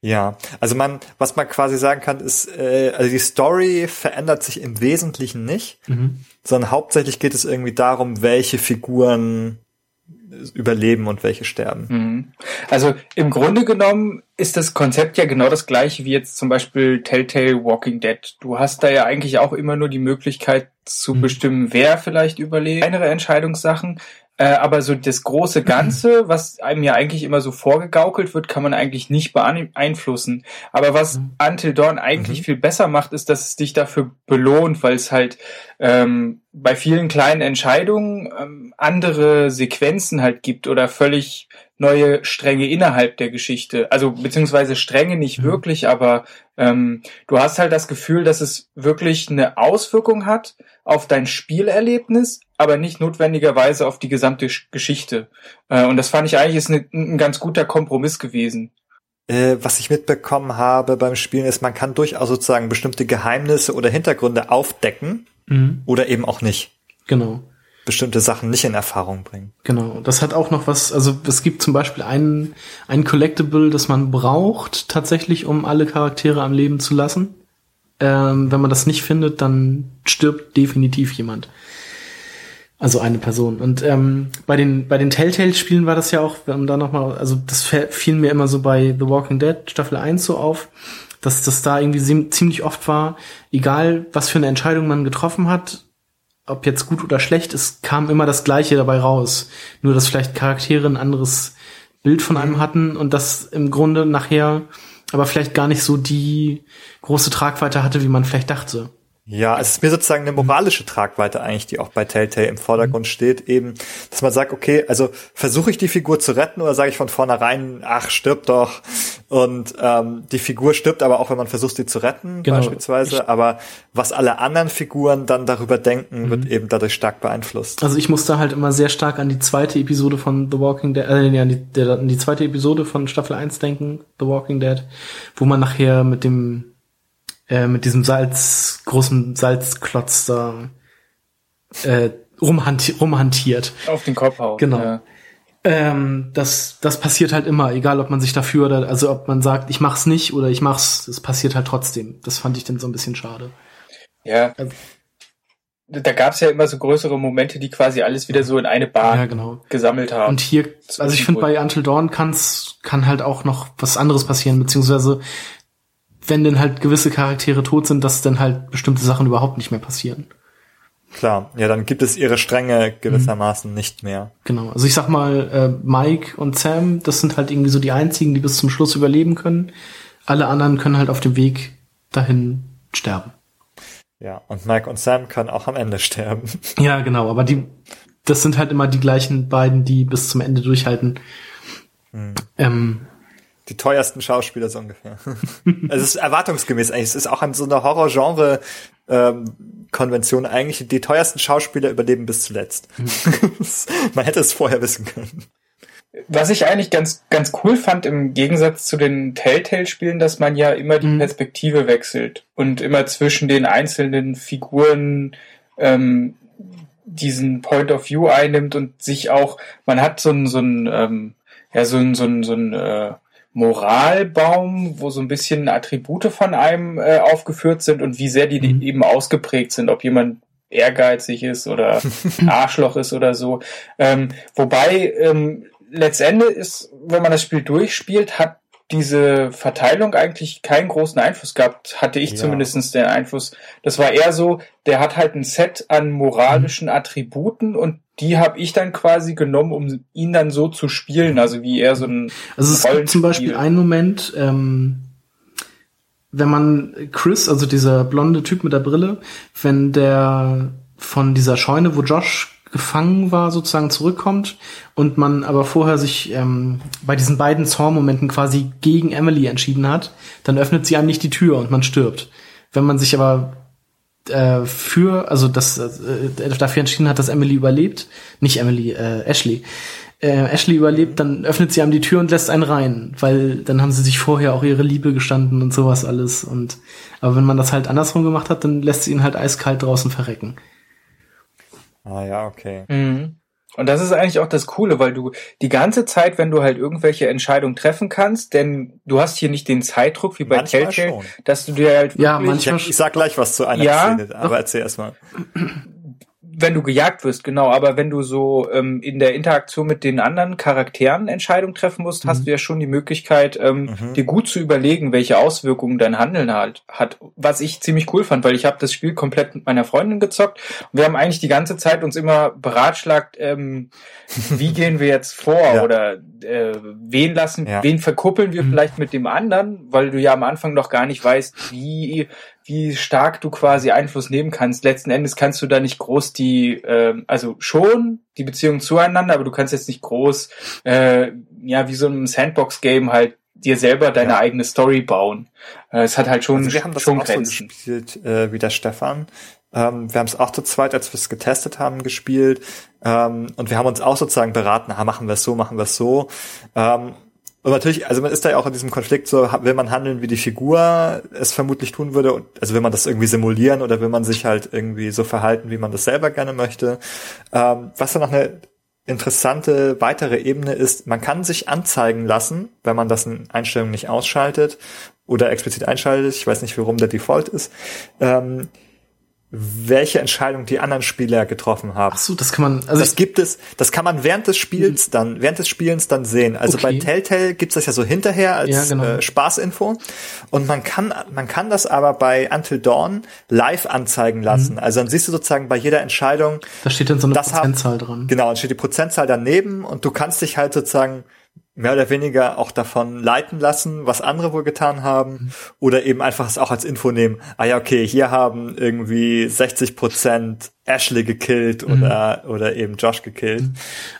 Ja, also man, was man quasi sagen kann, ist, äh, also die Story verändert sich im Wesentlichen nicht, mhm. sondern hauptsächlich geht es irgendwie darum, welche Figuren überleben und welche sterben. Mhm. Also im Grunde genommen ist das Konzept ja genau das gleiche wie jetzt zum Beispiel Telltale Walking Dead. Du hast da ja eigentlich auch immer nur die Möglichkeit zu mhm. bestimmen, wer vielleicht überlebt. Kleinere Entscheidungssachen, äh, aber so das große Ganze, was einem ja eigentlich immer so vorgegaukelt wird, kann man eigentlich nicht beeinflussen. Aber was mhm. Until Dawn eigentlich mhm. viel besser macht, ist, dass es dich dafür belohnt, weil es halt ähm, bei vielen kleinen Entscheidungen ähm, andere Sequenzen halt gibt oder völlig neue Stränge innerhalb der Geschichte. Also beziehungsweise Stränge nicht mhm. wirklich, aber ähm, du hast halt das Gefühl, dass es wirklich eine Auswirkung hat auf dein Spielerlebnis, aber nicht notwendigerweise auf die gesamte Geschichte. Äh, und das fand ich eigentlich ist eine, ein ganz guter Kompromiss gewesen. Äh, was ich mitbekommen habe beim Spielen ist, man kann durchaus sozusagen bestimmte Geheimnisse oder Hintergründe aufdecken mhm. oder eben auch nicht. Genau bestimmte Sachen nicht in Erfahrung bringen. Genau, das hat auch noch was, also es gibt zum Beispiel einen, ein Collectible, das man braucht tatsächlich, um alle Charaktere am Leben zu lassen. Ähm, wenn man das nicht findet, dann stirbt definitiv jemand. Also eine Person. Und ähm, bei den bei den Telltale-Spielen war das ja auch, um da nochmal, also das fiel mir immer so bei The Walking Dead Staffel 1 so auf, dass das da irgendwie ziemlich oft war, egal was für eine Entscheidung man getroffen hat, ob jetzt gut oder schlecht, es kam immer das Gleiche dabei raus. Nur, dass vielleicht Charaktere ein anderes Bild von einem hatten und das im Grunde nachher aber vielleicht gar nicht so die große Tragweite hatte, wie man vielleicht dachte. Ja, es ist mir sozusagen eine moralische Tragweite eigentlich, die auch bei Telltale im Vordergrund mhm. steht, eben, dass man sagt, okay, also versuche ich die Figur zu retten oder sage ich von vornherein, ach, stirb doch. Und ähm, die Figur stirbt aber auch, wenn man versucht, sie zu retten, genau. beispielsweise. Aber was alle anderen Figuren dann darüber denken, mhm. wird eben dadurch stark beeinflusst. Also ich musste halt immer sehr stark an die zweite Episode von The Walking Dead, äh, ja, an die, der, an die zweite Episode von Staffel 1 denken, The Walking Dead, wo man nachher mit dem äh, mit diesem Salz, großen Salzklotz da äh, rumhanti rumhantiert. Auf den Kopf haut. Genau. Ja. Ähm, das, das passiert halt immer, egal ob man sich dafür oder, also ob man sagt, ich mach's nicht oder ich mach's, es passiert halt trotzdem. Das fand ich dann so ein bisschen schade. Ja. Also, da gab's ja immer so größere Momente, die quasi alles wieder so in eine Bahn ja, genau. gesammelt haben. Und hier, also ich finde bei Until Dawn kann's, kann halt auch noch was anderes passieren, beziehungsweise wenn denn halt gewisse Charaktere tot sind, dass dann halt bestimmte Sachen überhaupt nicht mehr passieren. Klar, ja, dann gibt es ihre Stränge gewissermaßen mhm. nicht mehr. Genau, also ich sag mal, äh, Mike und Sam, das sind halt irgendwie so die einzigen, die bis zum Schluss überleben können. Alle anderen können halt auf dem Weg dahin sterben. Ja, und Mike und Sam können auch am Ende sterben. Ja, genau, aber die, das sind halt immer die gleichen beiden, die bis zum Ende durchhalten. Mhm. Ähm, die teuersten Schauspieler so ungefähr. es ist erwartungsgemäß eigentlich. Es ist auch an so einer Horror-Genre ähm, Konvention eigentlich. Die teuersten Schauspieler überleben bis zuletzt. Man hätte es vorher wissen können. Was ich eigentlich ganz, ganz cool fand im Gegensatz zu den Telltale-Spielen, dass man ja immer die mhm. Perspektive wechselt und immer zwischen den einzelnen Figuren ähm, diesen Point of View einnimmt und sich auch, man hat so ein, so ein, ähm, ja, so ein, so ein, so ein äh, Moralbaum, wo so ein bisschen Attribute von einem äh, aufgeführt sind und wie sehr die mhm. eben ausgeprägt sind, ob jemand ehrgeizig ist oder Arschloch ist oder so. Ähm, wobei ähm, letztendlich ist, wenn man das Spiel durchspielt, hat diese Verteilung eigentlich keinen großen Einfluss gehabt, hatte ich ja. zumindest den Einfluss. Das war eher so, der hat halt ein Set an moralischen. Attributen und die habe ich dann quasi genommen, um ihn dann so zu spielen, also wie er so ein Also es gibt zum Beispiel einen Moment, ähm, wenn man Chris, also dieser blonde Typ mit der Brille, wenn der von dieser Scheune, wo Josh gefangen war, sozusagen zurückkommt und man aber vorher sich ähm, bei diesen beiden Zorn-Momenten quasi gegen Emily entschieden hat, dann öffnet sie einem nicht die Tür und man stirbt. Wenn man sich aber äh, für, also das äh, dafür entschieden hat, dass Emily überlebt, nicht Emily, äh, Ashley, äh, Ashley überlebt, dann öffnet sie einem die Tür und lässt einen rein, weil dann haben sie sich vorher auch ihre Liebe gestanden und sowas alles. Und aber wenn man das halt andersrum gemacht hat, dann lässt sie ihn halt eiskalt draußen verrecken. Ah ja, okay. Mhm. Und das ist eigentlich auch das Coole, weil du die ganze Zeit, wenn du halt irgendwelche Entscheidungen treffen kannst, denn du hast hier nicht den Zeitdruck wie bei Manchmal Telltale, schon. dass du dir halt Ja, manchmal Ich, ich sag gleich was zu einer Ja, Szene, aber erzähl erst mal. wenn du gejagt wirst, genau, aber wenn du so ähm, in der Interaktion mit den anderen Charakteren Entscheidungen treffen musst, hast du ja schon die Möglichkeit, ähm, Mhm. dir gut zu überlegen, welche Auswirkungen dein Handeln halt hat. Was ich ziemlich cool fand, weil ich habe das Spiel komplett mit meiner Freundin gezockt und wir haben eigentlich die ganze Zeit uns immer beratschlagt, ähm, wie gehen wir jetzt vor Ja. oder äh, wen lassen, Ja. wen verkuppeln wir vielleicht mit dem anderen, weil du ja am Anfang noch gar nicht weißt, wie wie stark du quasi Einfluss nehmen kannst. Letzten Endes kannst du da nicht groß die, ähm, also schon die Beziehung zueinander, aber du kannst jetzt nicht groß, äh, ja, wie so ein Sandbox-Game halt dir selber deine Ja. eigene Story bauen. Äh, es hat halt schon, Also wir haben das schon auch so gespielt äh, wie der Stefan. Ähm, wir haben es auch zu zweit, als wir es getestet haben, gespielt. Ähm, und wir haben uns auch sozusagen beraten, ah, machen wir es so, machen wir es so. Ähm, und natürlich, also man ist da ja auch in diesem Konflikt so, will man handeln, wie die Figur es vermutlich tun würde, also will man das irgendwie simulieren oder will man sich halt irgendwie so verhalten, wie man das selber gerne möchte. Ähm, was dann noch eine interessante weitere Ebene ist, man kann sich anzeigen lassen, wenn man das in Einstellungen nicht ausschaltet oder explizit einschaltet, ich weiß nicht, warum der Default ist, ähm, welche Entscheidung die anderen Spieler getroffen haben. Ach so, das kann man, also Das gibt es, das kann man während des Spiels dann, während des Spielens dann sehen. Also Okay. bei Telltale gibt's das ja so hinterher als Ja, genau. äh, Spaßinfo. Und man kann, man kann das aber bei Until Dawn live anzeigen lassen. Mhm. Also dann siehst du sozusagen bei jeder Entscheidung, da steht dann so eine das haben- Prozentzahl dran. genau, dann steht die Prozentzahl daneben und du kannst dich halt sozusagen mehr oder weniger auch davon leiten lassen, was andere wohl getan haben, Mhm. oder eben einfach es auch als Info nehmen. Ah ja, okay, hier haben irgendwie 60 Prozent Ashley gekillt Mhm. oder oder eben Josh gekillt.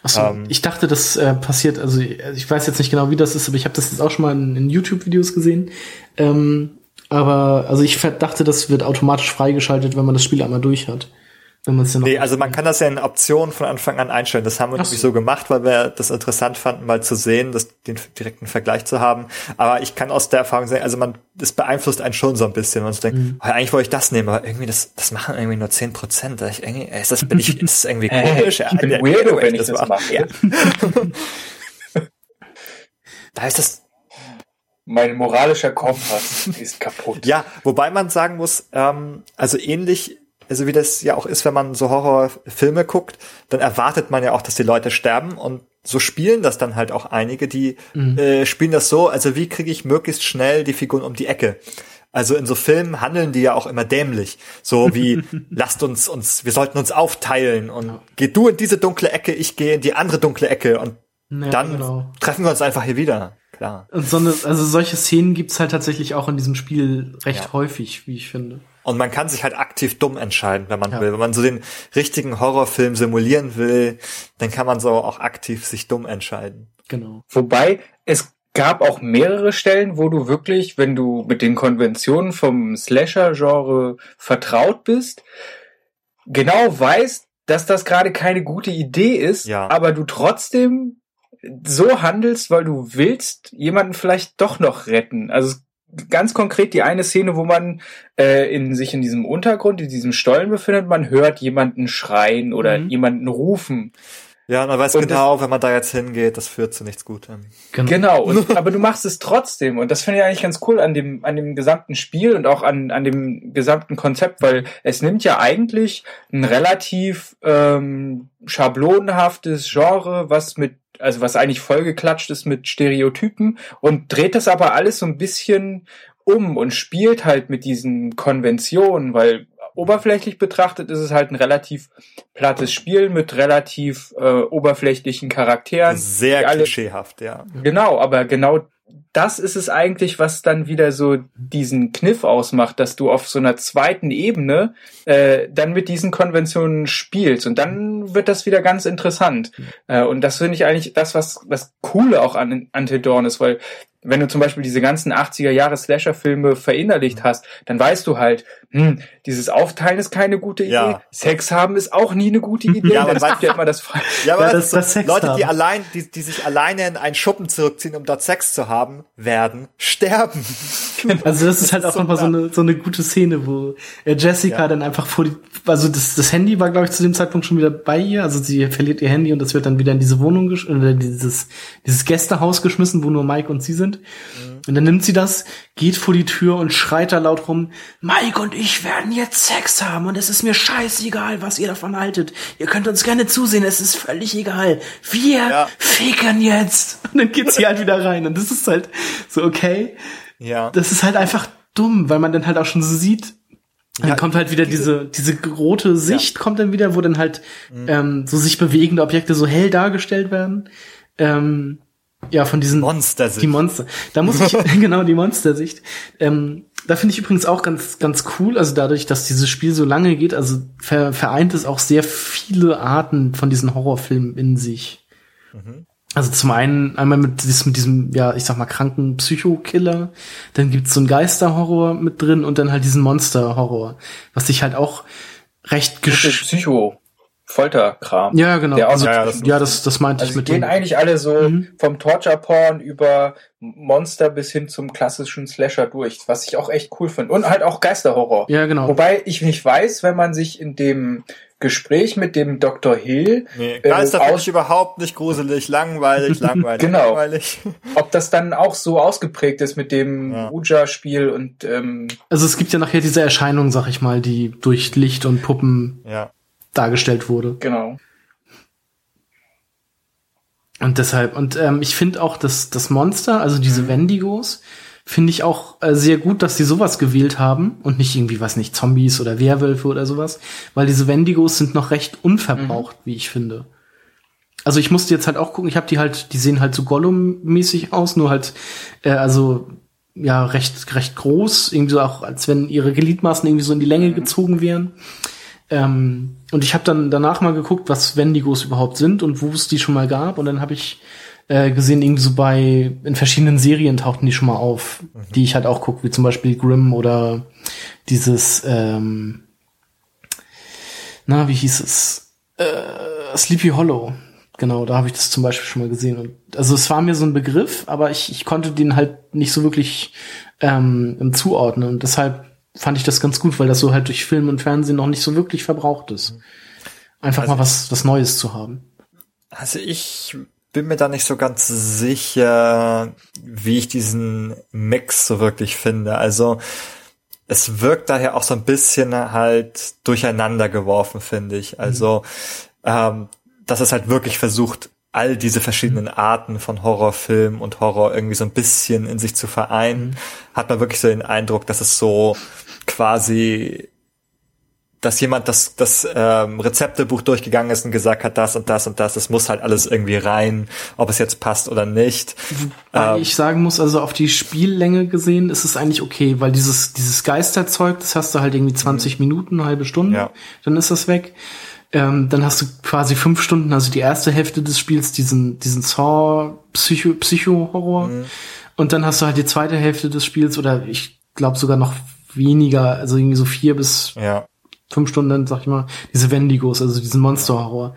Achso, Ähm, ich dachte, das äh, passiert, also ich weiß jetzt nicht genau, wie das ist, aber ich habe das jetzt auch schon mal in, in YouTube-Videos gesehen. Ähm, aber also ich dachte, das wird automatisch freigeschaltet, wenn man das Spiel einmal durch hat. Wenn man es dann noch Nee, also man kann das ja in Optionen von Anfang an einstellen. Das haben wir Ach nämlich so. so gemacht, weil wir das interessant fanden, mal zu sehen, das, den direkten Vergleich zu haben. Aber ich kann aus der Erfahrung sagen, also man, das beeinflusst einen schon so ein bisschen. Man denkt, Mhm. oh, eigentlich wollte ich das nehmen, aber irgendwie das, das machen irgendwie nur 10 Prozent. Ich irgendwie, ist das, bin ich, ist das irgendwie Hey, komisch? ich bin Ja, weirdo, ja, wenn ich das mache. Ja. da ist das, Mein moralischer Kompass ist kaputt. Ja, wobei man sagen muss, ähm, also ähnlich, also wie das ja auch ist, wenn man so Horrorfilme guckt, dann erwartet man ja auch, dass die Leute sterben und so spielen das dann halt auch einige, die äh, spielen das so, also wie kriege ich möglichst schnell die Figuren um die Ecke. Also in so Filmen handeln die ja auch immer dämlich. So wie, lasst uns uns, wir sollten uns aufteilen und geh du in diese dunkle Ecke, ich gehe in die andere dunkle Ecke und Ja, dann genau. treffen wir uns einfach hier wieder. Klar. Und so eine, also solche Szenen gibt's halt tatsächlich auch in diesem Spiel recht Ja. häufig, wie ich finde. Und man kann sich halt aktiv dumm entscheiden, wenn man Ja. will. Wenn man so den richtigen Horrorfilm simulieren will, dann kann man so auch aktiv sich dumm entscheiden. Genau. Wobei es gab auch mehrere Stellen, wo du wirklich, wenn du mit den Konventionen vom Slasher-Genre vertraut bist, genau weißt, dass das gerade keine gute Idee ist, Ja. aber du trotzdem so handelst, weil du willst jemanden vielleicht doch noch retten. Also ganz konkret die eine Szene, wo man äh, in sich in diesem Untergrund, in diesem Stollen befindet, man hört jemanden schreien oder Mhm. jemanden rufen. Ja, man weiß Und genau, wenn man da jetzt hingeht, das führt zu nichts Gutem. Genau. Genau, und, aber du machst es trotzdem. Und das finde ich eigentlich ganz cool an dem, an dem gesamten Spiel und auch an, an dem gesamten Konzept, weil es nimmt ja eigentlich ein relativ ähm, schablonenhaftes Genre, was mit, also was eigentlich vollgeklatscht ist mit Stereotypen und dreht das aber alles so ein bisschen um und spielt halt mit diesen Konventionen, weil oberflächlich betrachtet ist es halt ein relativ plattes Spiel mit relativ äh, oberflächlichen Charakteren. Sehr klischeehaft, ja. Genau, aber genau das ist es eigentlich, was dann wieder so diesen Kniff ausmacht, dass du auf so einer zweiten Ebene äh, dann mit diesen Konventionen spielst und dann wird das wieder ganz interessant. Äh, und das finde ich eigentlich das, was das Coole auch an Until Dawn ist, weil wenn du zum Beispiel diese ganzen 80er Jahre Slasher-Filme verinnerlicht hast, dann weißt du halt, hm, dieses Aufteilen ist keine gute Idee, Ja. Sex haben ist auch nie eine gute Idee, Ja, aber das gibt ja immer das Ja, aber Ja, das, das- Sex Leute, die allein, die, die sich alleine in einen Schuppen zurückziehen, um dort Sex zu haben, werden sterben. Also das ist halt auch so nochmal so eine, so eine gute Szene, wo äh, Jessica Ja. dann einfach vor die, also das, das Handy war, glaube ich, zu dem Zeitpunkt schon wieder bei ihr. Also sie verliert ihr Handy und das wird dann wieder in diese Wohnung, gesch oder dieses, dieses Gästehaus geschmissen, wo nur Mike und sie sind. Und dann nimmt sie das, geht vor die Tür und schreit da laut rum, Mike und ich werden jetzt Sex haben und es ist mir scheißegal, was ihr davon haltet. Ihr könnt uns gerne zusehen, es ist völlig egal. Wir Ja. ficken jetzt. Und dann geht sie halt wieder rein. Und das ist halt so, okay Ja. das ist halt einfach dumm, weil man dann halt auch schon so sieht, dann Ja, kommt halt wieder diese, diese rote Sicht kommt dann wieder, wo dann halt ähm, so sich bewegende Objekte so hell dargestellt werden. Ähm, ja, von diesen Monster die Monster. Da muss ich genau die Monstersicht. Ähm, da finde ich übrigens auch ganz ganz cool. Also dadurch, dass dieses Spiel so lange geht, also ver vereint es auch sehr viele Arten von diesen Horrorfilmen in sich. Also zum einen einmal mit, dies- mit diesem, ja, ich sag mal, kranken Psycho-Killer, dann gibt's so einen Geisterhorror mit drin und dann halt diesen Monster-Horror, was sich halt auch recht gesch... Psycho, Folterkram. Ja, genau. Also, so- Ja, ja, das- ja, das, das meinte Also ich mit gehen dem. eigentlich alle so Mhm. vom Torture-Porn über Monster bis hin zum klassischen Slasher durch, was ich auch echt cool finde. Und halt auch Geisterhorror. Ja, genau. Wobei ich nicht weiß, wenn man sich in dem Gespräch mit dem Dr. Hill, Nee, äh, Geister finde aus- ich überhaupt nicht gruselig, langweilig, langweilig, Genau. langweilig. ob das dann auch so ausgeprägt ist mit dem Ja. Ouija-Spiel und ähm, Also es gibt ja nachher diese Erscheinung, sag ich mal, die durch Licht und Puppen Ja. Dargestellt wurde. genau. Und deshalb, und ähm, ich finde auch, dass das Monster, also diese Mhm. Wendigos, finde ich auch äh, sehr gut, dass die sowas gewählt haben und nicht irgendwie, was nicht, Zombies oder Werwölfe oder sowas, weil diese Wendigos sind noch recht unverbraucht, Mhm. wie ich finde. Also ich musste jetzt halt auch gucken, ich habe die halt, die sehen halt so Gollum-mäßig aus, nur halt, äh, also ja, recht, recht groß, irgendwie so auch, als wenn ihre Gliedmaßen irgendwie so in die Mhm. Länge gezogen wären. Ähm, und ich habe dann danach mal geguckt, was Wendigos überhaupt sind und wo es die schon mal gab. Und dann habe ich äh, gesehen, irgendwie so bei, in verschiedenen Serien tauchten die schon mal auf, die ich halt auch gucke, wie zum Beispiel Grimm oder dieses, ähm, na, wie hieß es? Äh, Sleepy Hollow. Genau, da habe ich das zum Beispiel schon mal gesehen. Und, also es war mir so ein Begriff, aber ich, ich konnte den halt nicht so wirklich ähm, zuordnen. Und deshalb fand ich das ganz gut, weil das so halt durch Film und Fernsehen noch nicht so wirklich verbraucht ist. Einfach Also mal was, was Neues zu haben. Also ich bin mir da nicht so ganz sicher, wie ich diesen Mix so wirklich finde. Also es wirkt daher auch so ein bisschen halt durcheinander geworfen, finde ich. Also ähm, dass es halt wirklich versucht, all diese verschiedenen Arten von Horrorfilm und Horror irgendwie so ein bisschen in sich zu vereinen, hat man wirklich so den Eindruck, dass es so quasi dass jemand das, das ähm, Rezeptebuch durchgegangen ist und gesagt hat, das und das und das, das muss halt alles irgendwie rein, ob es jetzt passt oder nicht. Weil Ähm, ich sagen muss, also auf die Spiellänge gesehen ist es eigentlich okay, weil dieses, dieses Geisterzeug, das hast du halt irgendwie 20 Minuten, eine halbe Stunde, Mhm. Ja. dann ist das weg. Ähm, dann hast du quasi fünf Stunden, also die erste Hälfte des Spiels, diesen, diesen Saw Psycho. Mhm. Und dann hast du halt die zweite Hälfte des Spiels oder ich glaube sogar noch weniger, also irgendwie so vier bis ja. fünf Stunden, sag ich mal, diese Wendigos, also diesen Monster-Horror.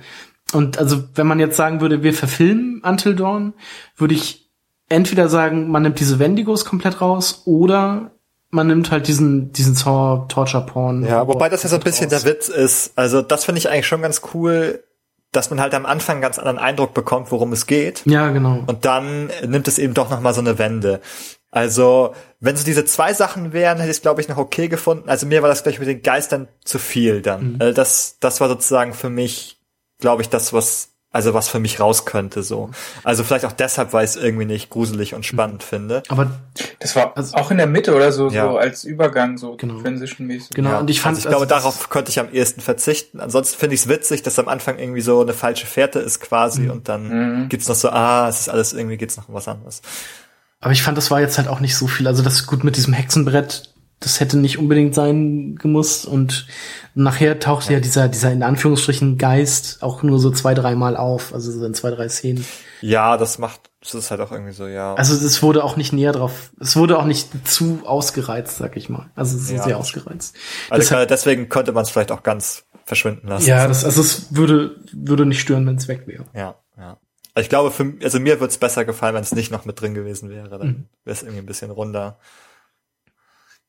Und also, wenn man jetzt sagen würde, wir verfilmen Until Dawn, würde ich entweder sagen, man nimmt diese Wendigos komplett raus oder man nimmt halt diesen, diesen Saw Torture Porn. Ja, wobei das ja so ein bisschen raus. der Witz ist. Also das finde ich eigentlich schon ganz cool, dass man halt am Anfang einen ganz anderen Eindruck bekommt, worum es geht. Ja, genau. Und dann nimmt es eben doch noch mal so eine Wende. Also, wenn so diese zwei Sachen wären, hätte ich es, glaube ich, noch okay gefunden. Also mir war das gleich mit den Geistern zu viel dann. Also das, das war sozusagen für mich, glaube ich, das, was, also was für mich raus könnte, so. Also vielleicht auch deshalb, weil ich es irgendwie nicht gruselig und spannend finde. Aber Das war Also- auch in der Mitte oder so, Ja. so als Übergang, so Genau. Transition-mäßig. genau, Ja, und ich fand, also ich glaube, also das- darauf könnte ich am ehesten verzichten. Ansonsten finde ich es witzig, dass am Anfang irgendwie so eine falsche Fährte ist quasi und dann Mhm. gibt's noch so, ah, es ist alles irgendwie geht's noch um was anderes. Aber ich fand, das war jetzt halt auch nicht so viel. Also das gut mit diesem Hexenbrett, das hätte nicht unbedingt sein gemusst. Und nachher taucht ja, dieser, dieser in Anführungsstrichen Geist auch nur so zwei, dreimal auf. Also so in zwei, drei Szenen. Ja, das macht das ist halt auch irgendwie so, ja. Also es wurde auch nicht näher drauf, es wurde auch nicht zu ausgereizt, sag ich mal. Also so Ja, sehr ausgereizt. Also Deshalb- deswegen könnte man es vielleicht auch ganz verschwinden lassen. ja, das, also es würde, würde nicht stören, wenn es weg wäre. Ja, ja. Also ich glaube, für, also mir würde es besser gefallen, wenn es nicht noch mit drin gewesen wäre. Dann Mhm. wäre es irgendwie ein bisschen runder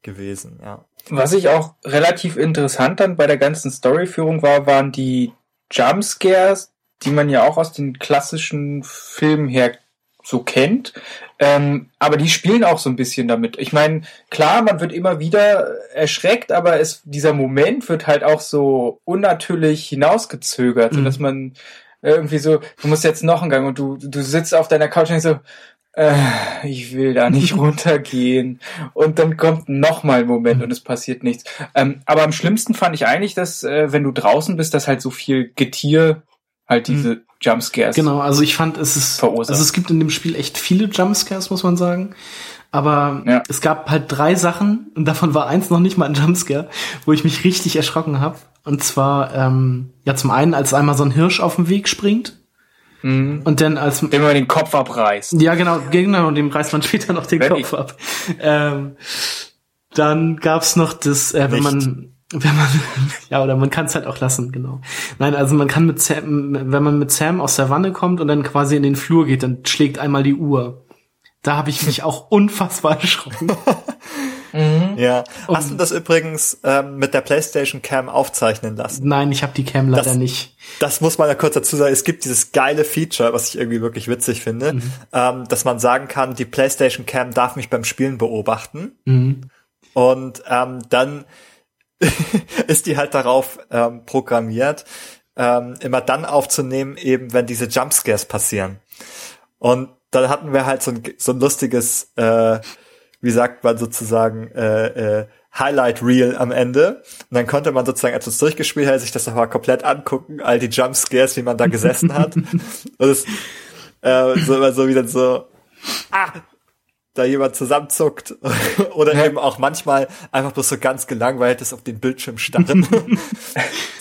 gewesen, ja. Was ich auch relativ interessant dann bei der ganzen Storyführung war, waren die Jumpscares, die man ja auch aus den klassischen Filmen her so kennt. Ähm, aber die spielen auch so ein bisschen damit. Ich meine, klar, man wird immer wieder erschreckt, aber es, dieser Moment wird halt auch so unnatürlich hinausgezögert, Mhm. sodass man irgendwie so, du musst jetzt noch einen Gang und du, du sitzt auf deiner Couch und denkst so, äh, ich will da nicht runtergehen. Und dann kommt noch mal ein Moment und es passiert nichts. Ähm, aber am schlimmsten fand ich eigentlich, dass, äh, wenn du draußen bist, dass halt so viel Getier halt diese Jumpscares. Genau, also ich fand, es ist, Verursacht. also es gibt in dem Spiel echt viele Jumpscares, muss man sagen. Aber Ja. es gab halt drei Sachen und davon war eins noch nicht mal ein Jumpscare, wo ich mich richtig erschrocken habe. Und zwar, ähm, ja, zum einen, als einmal so ein Hirsch auf dem Weg springt Mhm. und dann als Dem man den Kopf abreißt. Ja, genau, genau, und dem reißt man später noch den Wenn Kopf ab. Ähm, dann gab's noch das, äh, wenn Nicht. man, wenn man, ja, oder man kann es halt auch lassen, genau. Nein, also man kann mit Sam, wenn man mit Sam aus der Wanne kommt und dann quasi in den Flur geht, dann schlägt einmal die Uhr. Da habe ich mich auch unfassbar erschrocken. Mhm. Ja. Und- Hast du das übrigens ähm, mit der PlayStation Cam aufzeichnen lassen? Nein, ich habe die Cam leider Das- nicht. Das muss man ja kurz dazu sagen. Es gibt dieses geile Feature, was ich irgendwie wirklich witzig finde, Mhm. ähm, dass man sagen kann, die PlayStation Cam darf mich beim Spielen beobachten. Mhm. Und ähm, dann ist die halt darauf ähm, programmiert, ähm, immer dann aufzunehmen, eben wenn diese Jumpscares passieren. Und dann hatten wir halt so ein, so ein lustiges, äh, wie sagt man sozusagen, äh, äh, Highlight Reel am Ende. Und dann konnte man sozusagen, als es durchgespielt hat, sich das nochmal komplett angucken, all die Jumpscares, wie man da gesessen hat. Und es äh, so immer so wieder so, ah, da jemand zusammenzuckt oder eben auch manchmal einfach bloß so ganz gelangweiltes auf den Bildschirm starren.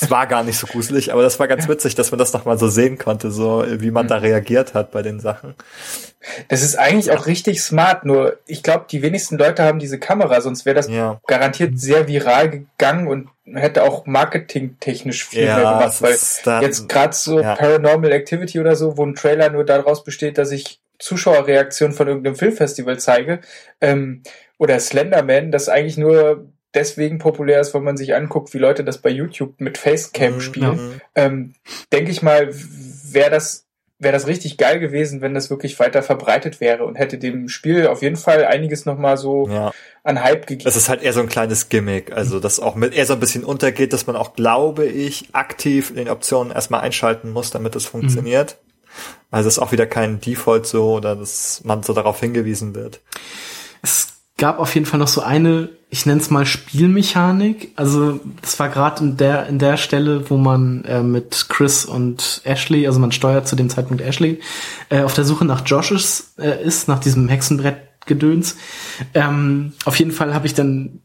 Es war gar nicht so gruselig, aber das war ganz witzig, dass man das nochmal so sehen konnte, so wie man da reagiert hat bei den Sachen. Das ist eigentlich auch richtig smart, nur ich glaube, die wenigsten Leute haben diese Kamera, sonst wäre das Ja. garantiert sehr viral gegangen und hätte auch marketingtechnisch viel Ja, mehr gemacht, weil ist da- jetzt gerade so ja. Paranormal Activity oder so, wo ein Trailer nur daraus besteht, dass ich Zuschauerreaktionen von irgendeinem Filmfestival zeige, ähm, oder Slenderman, das eigentlich nur deswegen populär ist, weil man sich anguckt, wie Leute das bei YouTube mit Facecam Mhm, spielen. mhm. Ähm, denke ich mal, wäre das wäre das richtig geil gewesen, wenn das wirklich weiter verbreitet wäre und hätte dem Spiel auf jeden Fall einiges nochmal so Ja, an Hype gegeben. das ist halt eher so ein kleines Gimmick, also das auch mit eher so ein bisschen untergeht, dass man auch, glaube ich, aktiv in den Optionen erstmal einschalten muss, damit es funktioniert. Also es ist auch wieder kein Default so oder dass man so darauf hingewiesen wird. Es gab auf jeden Fall noch so eine, ich nenne es mal Spielmechanik. Also das war gerade in der in der Stelle, wo man äh, mit Chris und Ashley, also man steuert zu dem Zeitpunkt Ashley, äh, auf der Suche nach Joshes äh, ist, nach diesem Hexenbrett-Gedöns. Ähm, auf jeden Fall habe ich dann,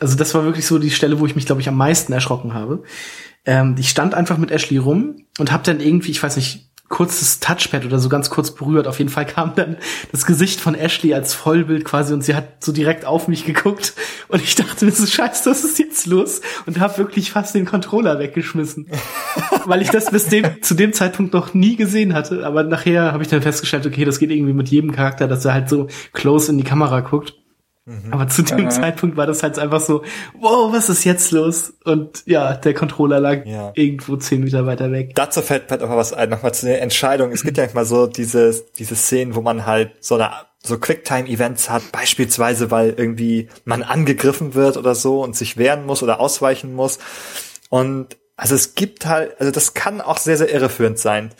also das war wirklich so die Stelle, wo ich mich, glaube ich, am meisten erschrocken habe. Ähm, ich stand einfach mit Ashley rum und habe dann irgendwie, ich weiß nicht, kurzes Touchpad oder so ganz kurz berührt. Auf jeden Fall kam dann das Gesicht von Ashley als Vollbild quasi und sie hat so direkt auf mich geguckt und ich dachte mir so, scheiße, was ist jetzt los? Und habe wirklich fast den Controller weggeschmissen. Weil ich das bis dem, zu dem Zeitpunkt noch nie gesehen hatte. Aber nachher habe ich dann festgestellt, okay, das geht irgendwie mit jedem Charakter, dass er halt so close in die Kamera guckt. Aber zu dem Aha. Zeitpunkt war das halt einfach so, wow, was ist jetzt los? Und ja, der Controller lag Ja. irgendwo zehn Meter weiter weg. Dazu fällt mir noch was ein, nochmal zu den Entscheidungen. Es gibt ja manchmal so diese, diese Szenen, wo man halt so eine, so Quicktime-Events hat, beispielsweise, weil irgendwie man angegriffen wird oder so und sich wehren muss oder ausweichen muss. Und also es gibt halt, also das kann auch sehr, sehr irreführend sein.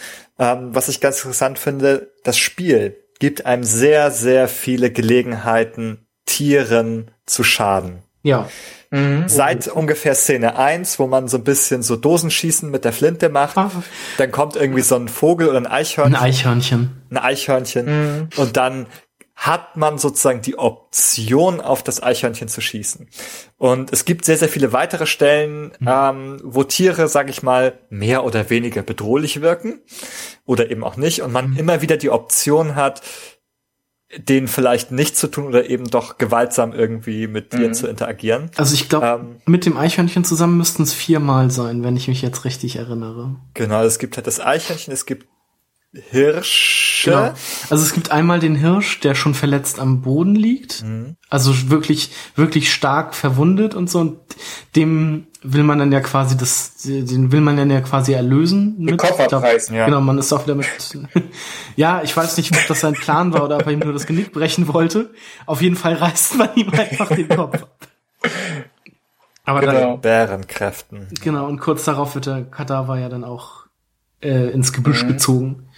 Ähm, was ich ganz interessant finde, das Spiel gibt einem sehr, sehr viele Gelegenheiten, Tieren zu schaden. Ja. Mhm. Seit ungefähr Szene 1, wo man so ein bisschen so Dosenschießen mit der Flinte macht, Ah. dann kommt irgendwie so ein Vogel oder ein Ein Eichhörnchen, Eichhörnchen. ein Eichhörnchen Mhm. und dann hat man sozusagen die Option, auf das Eichhörnchen zu schießen. Und es gibt sehr, sehr viele weitere Stellen, mhm. ähm, wo Tiere, sage ich mal, mehr oder weniger bedrohlich wirken oder eben auch nicht. Und man mhm. immer wieder die Option hat, denen vielleicht nicht zu tun oder eben doch gewaltsam irgendwie mit dir mhm. zu interagieren. Also ich glaube, ähm, mit dem Eichhörnchen zusammen müssten es viermal sein, wenn ich mich jetzt richtig erinnere. Genau, es gibt halt das Eichhörnchen, es gibt Hirsche. Genau. Also es gibt einmal den Hirsch, der schon verletzt am Boden liegt. Mhm. Also wirklich, wirklich stark verwundet und so. Und dem will man dann ja quasi das, den will man dann ja quasi erlösen. Den Kopf abreißen, ja. Genau, man ist auch wieder mit, ja, ich weiß nicht, ob das sein Plan war oder ob er ihm nur das Genick brechen wollte. Auf jeden Fall reißt man ihm einfach den Kopf ab. Aber genau. dann, Bärenkräften. Genau, und kurz darauf wird der Kadaver ja dann auch äh, ins Gebüsch mhm. gezogen.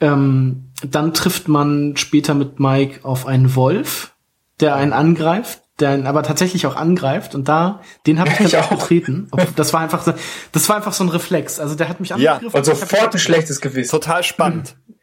Ähm, dann trifft man später mit Mike auf einen Wolf, der einen angreift, der einen aber tatsächlich auch angreift und da, den habe ich, ich auch getreten. Das war einfach so, das war einfach so ein Reflex. Also der hat mich angegriffen. Ja, und sofort ein schlechtes Gewissen. Total spannend. Mhm.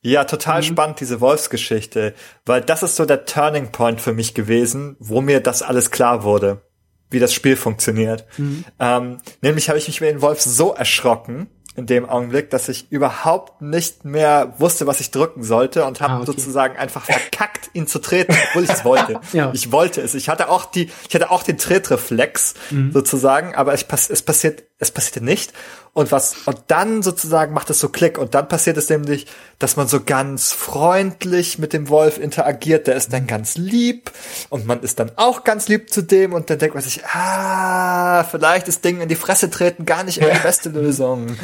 Ja, total mhm. spannend, diese Wolfsgeschichte, weil das ist so der Turning Point für mich gewesen, wo mir das alles klar wurde, wie das Spiel funktioniert. Mhm. Ähm, nämlich habe ich mich mit dem Wolf so erschrocken, in dem Augenblick, dass ich überhaupt nicht mehr wusste, was ich drücken sollte und habe ah, okay. sozusagen einfach verkackt, ihn zu treten, obwohl ich es wollte. ja. Ich wollte es. Ich hatte auch die, ich hatte auch den Tretreflex mhm. sozusagen, aber es, es passiert, es passierte nicht. Und was, und dann sozusagen macht es so Klick und dann passiert es nämlich, dass man so ganz freundlich mit dem Wolf interagiert, der ist dann ganz lieb und man ist dann auch ganz lieb zu dem und dann denkt man sich, ah, vielleicht ist Ding in die Fresse treten gar nicht immer die beste Lösung.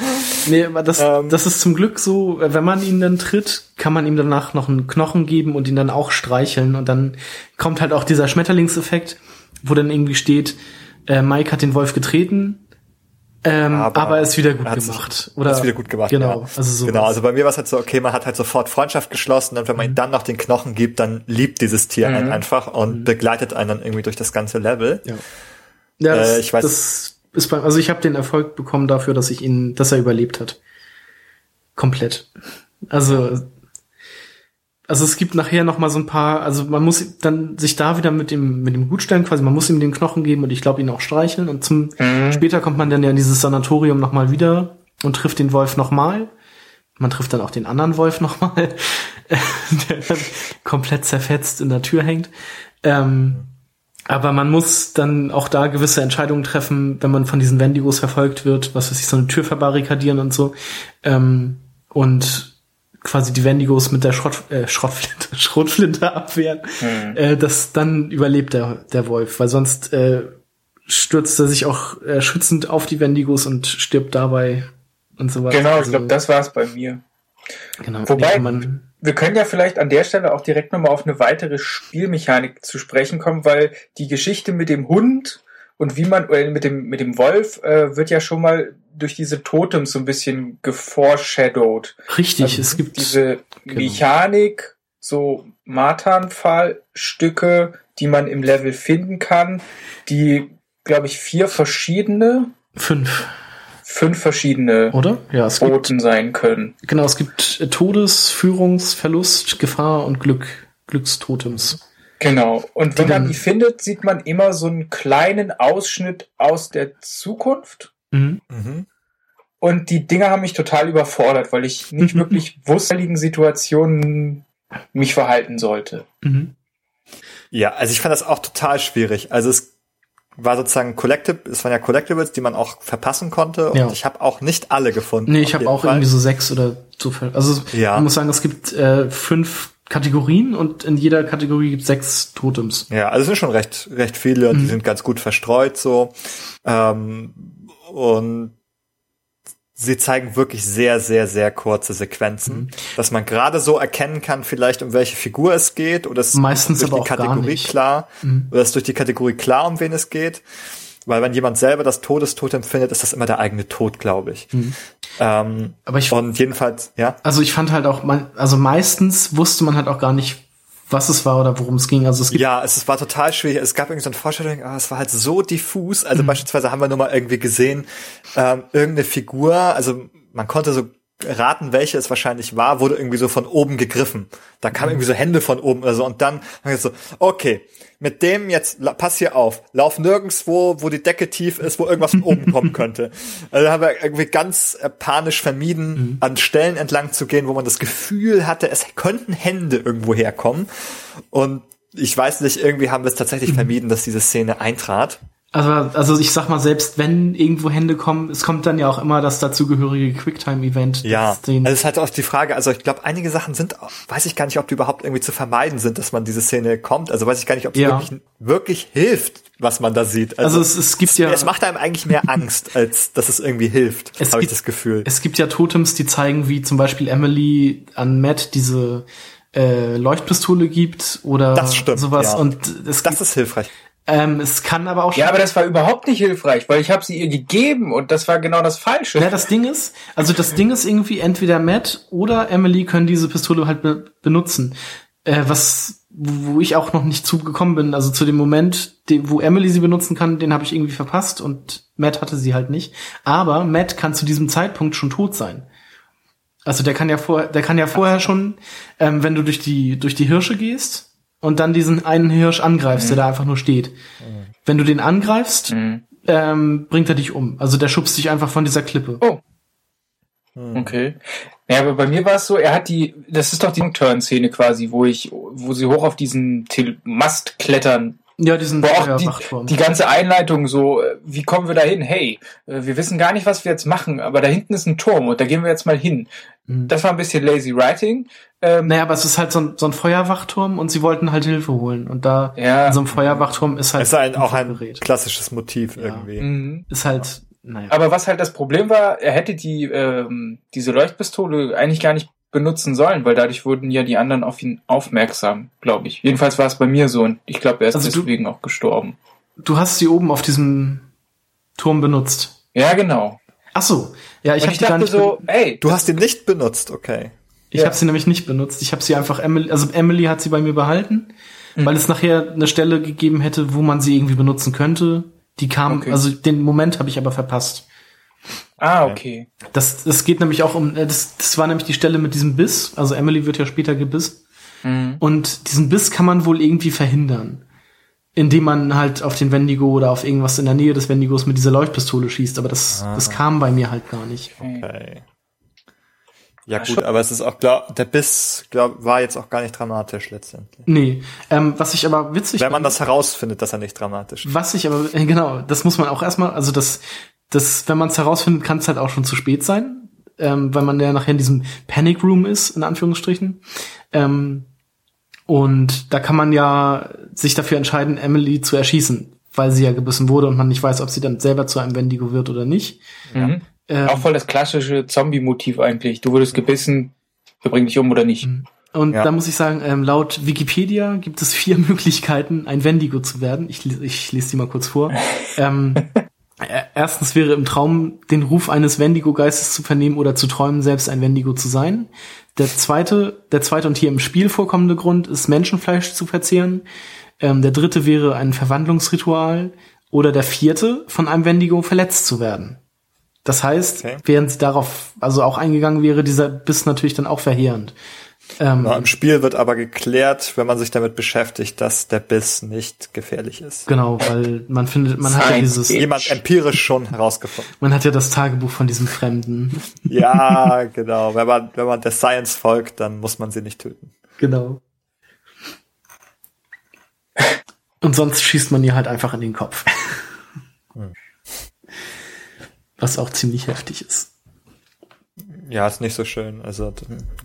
Nee, aber das, ähm, das ist zum Glück so, wenn man ihn dann tritt, kann man ihm danach noch einen Knochen geben und ihn dann auch streicheln und dann kommt halt auch dieser Schmetterlingseffekt, wo dann irgendwie steht, äh, Mike hat den Wolf getreten, ähm, aber, aber ist wieder gut gemacht. Oder ist wieder gut gemacht. Genau. Ja. Also so genau. Also bei mir war es halt so, okay, man hat halt sofort Freundschaft geschlossen und wenn man mhm. ihm dann noch den Knochen gibt, dann liebt dieses Tier mhm. einen einfach und mhm. begleitet einen dann irgendwie durch das ganze Level. Ja. Ja, das, äh, ich weiß. Das ist beim, also ich habe den Erfolg bekommen dafür, dass ich ihn, dass er überlebt hat. Komplett. Also also es gibt nachher noch mal so ein paar, also man muss dann sich da wieder mit dem mit dem Gutstellen quasi, man muss ihm den Knochen geben und ich glaube ihn auch streicheln und zum mhm. später kommt man dann ja in dieses Sanatorium noch mal wieder und trifft den Wolf noch mal. Man trifft dann auch den anderen Wolf noch mal, der dann komplett zerfetzt in der Tür hängt. Ähm, aber man muss dann auch da gewisse Entscheidungen treffen, wenn man von diesen Wendigos verfolgt wird, was weiß ich, so eine Tür verbarrikadieren und so. Ähm, und quasi die Wendigos mit der Schrott, äh, Schrottflinte, Schrotflinte abwehren, mhm. äh, das dann überlebt der, der Wolf, weil sonst äh, stürzt er sich auch äh, schützend auf die Wendigos und stirbt dabei und so weiter. Genau, ich also, glaube, das war es bei mir. Genau. Wobei, man, wir können ja vielleicht an der Stelle auch direkt nochmal auf eine weitere Spielmechanik zu sprechen kommen, weil die Geschichte mit dem Hund und wie man äh, mit dem mit dem Wolf äh, wird ja schon mal durch diese Totems so ein bisschen geforeshadowed. Richtig, also es gibt diese genau. Mechanik, so Matan-Fallstücke, die man im Level finden kann, die glaube ich vier verschiedene fünf fünf verschiedene oder ja es Boten gibt, sein können. Genau, es gibt Todes, Führungsverlust, Gefahr und Glück, Glückstotems. Genau. Und wenn man die findet, sieht man immer so einen kleinen Ausschnitt aus der Zukunft. Mhm. Mhm. Und die Dinger haben mich total überfordert, weil ich nicht wirklich wusste, in Situationen mich verhalten sollte. Mhm. Ja, also ich fand das auch total schwierig. Also es war sozusagen Collectible, es waren ja Collectibles, die man auch verpassen konnte. Und ja. ich habe auch nicht alle gefunden. Nee, ich habe auch Fall. irgendwie so sechs oder so. Also ja. man muss sagen, es gibt äh, fünf Kategorien und in jeder Kategorie gibt es sechs Totems. Ja, also es sind schon recht, recht viele und mhm. die sind ganz gut verstreut so. Ähm, und sie zeigen wirklich sehr, sehr, sehr kurze Sequenzen, mhm. dass man gerade so erkennen kann, vielleicht um welche Figur es geht oder es meistens durch die Kategorie klar mhm. oder es durch die Kategorie klar, um wen es geht. Weil wenn jemand selber das Todestotem findet, ist das immer der eigene Tod, glaube ich. Mhm. Ähm, Aber ich und jedenfalls, ja. Also ich fand halt auch, also meistens wusste man halt auch gar nicht, was es war oder worum es ging. Also es gibt ja, es, es war total schwierig. Es gab irgendwie so eine Vorstellung, aber es war halt so diffus. Also mhm. beispielsweise haben wir nur mal irgendwie gesehen, ähm, irgendeine Figur, also man konnte so raten, welche es wahrscheinlich war, wurde irgendwie so von oben gegriffen. Da kamen irgendwie so Hände von oben oder so und dann haben so, okay, mit dem jetzt, pass hier auf, lauf nirgendswo, wo die Decke tief ist, wo irgendwas von oben kommen könnte. Also haben wir irgendwie ganz äh, panisch vermieden, mhm. an Stellen entlang zu gehen, wo man das Gefühl hatte, es könnten Hände irgendwo herkommen. Und ich weiß nicht, irgendwie haben wir es tatsächlich mhm. vermieden, dass diese Szene eintrat. Also, also ich sag mal, selbst wenn irgendwo Hände kommen, es kommt dann ja auch immer das dazugehörige Quicktime-Event. Ja, also es ist halt auch die Frage, also ich glaube, einige Sachen sind, weiß ich gar nicht, ob die überhaupt irgendwie zu vermeiden sind, dass man diese Szene kommt. Also weiß ich gar nicht, ob es ja. wirklich, wirklich hilft, was man da sieht. Also, also es, es gibt ja... Es macht einem eigentlich mehr Angst, als dass es irgendwie hilft, habe ich das Gefühl. Es gibt ja Totems, die zeigen, wie zum Beispiel Emily an Matt diese äh, Leuchtpistole gibt oder das stimmt, sowas. Ja. Und es das ist hilfreich. Ähm, es kann aber auch Ja, aber das war überhaupt nicht hilfreich, weil ich habe sie ihr gegeben und das war genau das Falsche. Ja, das Ding ist, also das Ding ist irgendwie, entweder Matt oder Emily können diese Pistole halt be benutzen. Äh, was, wo ich auch noch nicht zugekommen bin, also zu dem Moment, den, wo Emily sie benutzen kann, den habe ich irgendwie verpasst und Matt hatte sie halt nicht. Aber Matt kann zu diesem Zeitpunkt schon tot sein. Also der kann ja vor, der kann ja vorher schon, ähm, wenn du durch die durch die Hirsche gehst, und dann diesen einen Hirsch angreifst, mhm. der da einfach nur steht. Mhm. Wenn du den angreifst, mhm. ähm, bringt er dich um. Also der schubst dich einfach von dieser Klippe. Oh. Mhm. Okay. Ja, aber bei mir war es so, er hat die, das ist doch die Turn-Szene quasi, wo ich, wo sie hoch auf diesen Mast klettern ja, diesen Boah, auch die, die ganze Einleitung so, äh, wie kommen wir da hin? Hey, äh, wir wissen gar nicht, was wir jetzt machen, aber da hinten ist ein Turm und da gehen wir jetzt mal hin. Mhm. Das war ein bisschen lazy writing. Ähm, naja, aber es ist halt so ein, so ein Feuerwachturm und sie wollten halt Hilfe holen. Und da ja. in so einem Feuerwachturm ist halt. Es ist ein, auch ein Gerät. klassisches Motiv ja. irgendwie. Mhm. Ist halt, naja. Aber was halt das Problem war, er hätte die, ähm, diese Leuchtpistole eigentlich gar nicht benutzen sollen, weil dadurch wurden ja die anderen auf ihn aufmerksam, glaube ich. Jedenfalls war es bei mir so und ich glaube, er ist also deswegen du, auch gestorben. Du hast sie oben auf diesem Turm benutzt. Ja, genau. Ach so. Ja, ich die gar nicht so, ey, du hast sie nicht benutzt, okay. Ich ja. habe sie nämlich nicht benutzt. Ich habe sie einfach Emily, also Emily hat sie bei mir behalten, mhm. weil es nachher eine Stelle gegeben hätte, wo man sie irgendwie benutzen könnte. Die kam, okay. also den Moment habe ich aber verpasst. Ah, okay. Das, das geht nämlich auch um, äh, das, das war nämlich die Stelle mit diesem Biss. Also Emily wird ja später gebissen. Mhm. Und diesen Biss kann man wohl irgendwie verhindern. Indem man halt auf den Wendigo oder auf irgendwas in der Nähe des Wendigos mit dieser Leuchtpistole schießt. Aber das, ah. das kam bei mir halt gar nicht. Okay. Ja gut, aber es ist auch, glaub, der Biss glaub, war jetzt auch gar nicht dramatisch letztendlich. Nee, ähm, was ich aber witzig Wenn man das herausfindet, dass er nicht dramatisch ist. Was ich aber, äh, genau, das muss man auch erstmal, also das, das, wenn man es herausfindet, kann es halt auch schon zu spät sein, ähm, weil man ja nachher in diesem Panic Room ist, in Anführungsstrichen. Ähm, und da kann man ja sich dafür entscheiden, Emily zu erschießen, weil sie ja gebissen wurde und man nicht weiß, ob sie dann selber zu einem Wendigo wird oder nicht. Mhm. Ähm, auch voll das klassische Zombie-Motiv eigentlich. Du wurdest gebissen, wir bringen dich um oder nicht. Mhm. Und ja. da muss ich sagen, ähm, laut Wikipedia gibt es vier Möglichkeiten, ein Wendigo zu werden. Ich, ich lese die mal kurz vor. ähm, Erstens wäre im Traum den Ruf eines Wendigo-Geistes zu vernehmen oder zu träumen, selbst ein Wendigo zu sein. Der zweite, der zweite und hier im Spiel vorkommende Grund ist Menschenfleisch zu verzehren. Ähm, der dritte wäre ein Verwandlungsritual. Oder der vierte, von einem Wendigo verletzt zu werden. Das heißt, okay. während sie darauf also auch eingegangen wäre, dieser Biss natürlich dann auch verheerend. Ähm, ja, Im Spiel wird aber geklärt, wenn man sich damit beschäftigt, dass der Biss nicht gefährlich ist. Genau, weil man findet, man hat ja dieses jemand empirisch schon herausgefunden. Man hat ja das Tagebuch von diesem Fremden. Ja, genau. Wenn man wenn man der Science folgt, dann muss man sie nicht töten. Genau. Und sonst schießt man ihr halt einfach in den Kopf. Hm. Was auch ziemlich heftig ist. Ja, ist nicht so schön. Also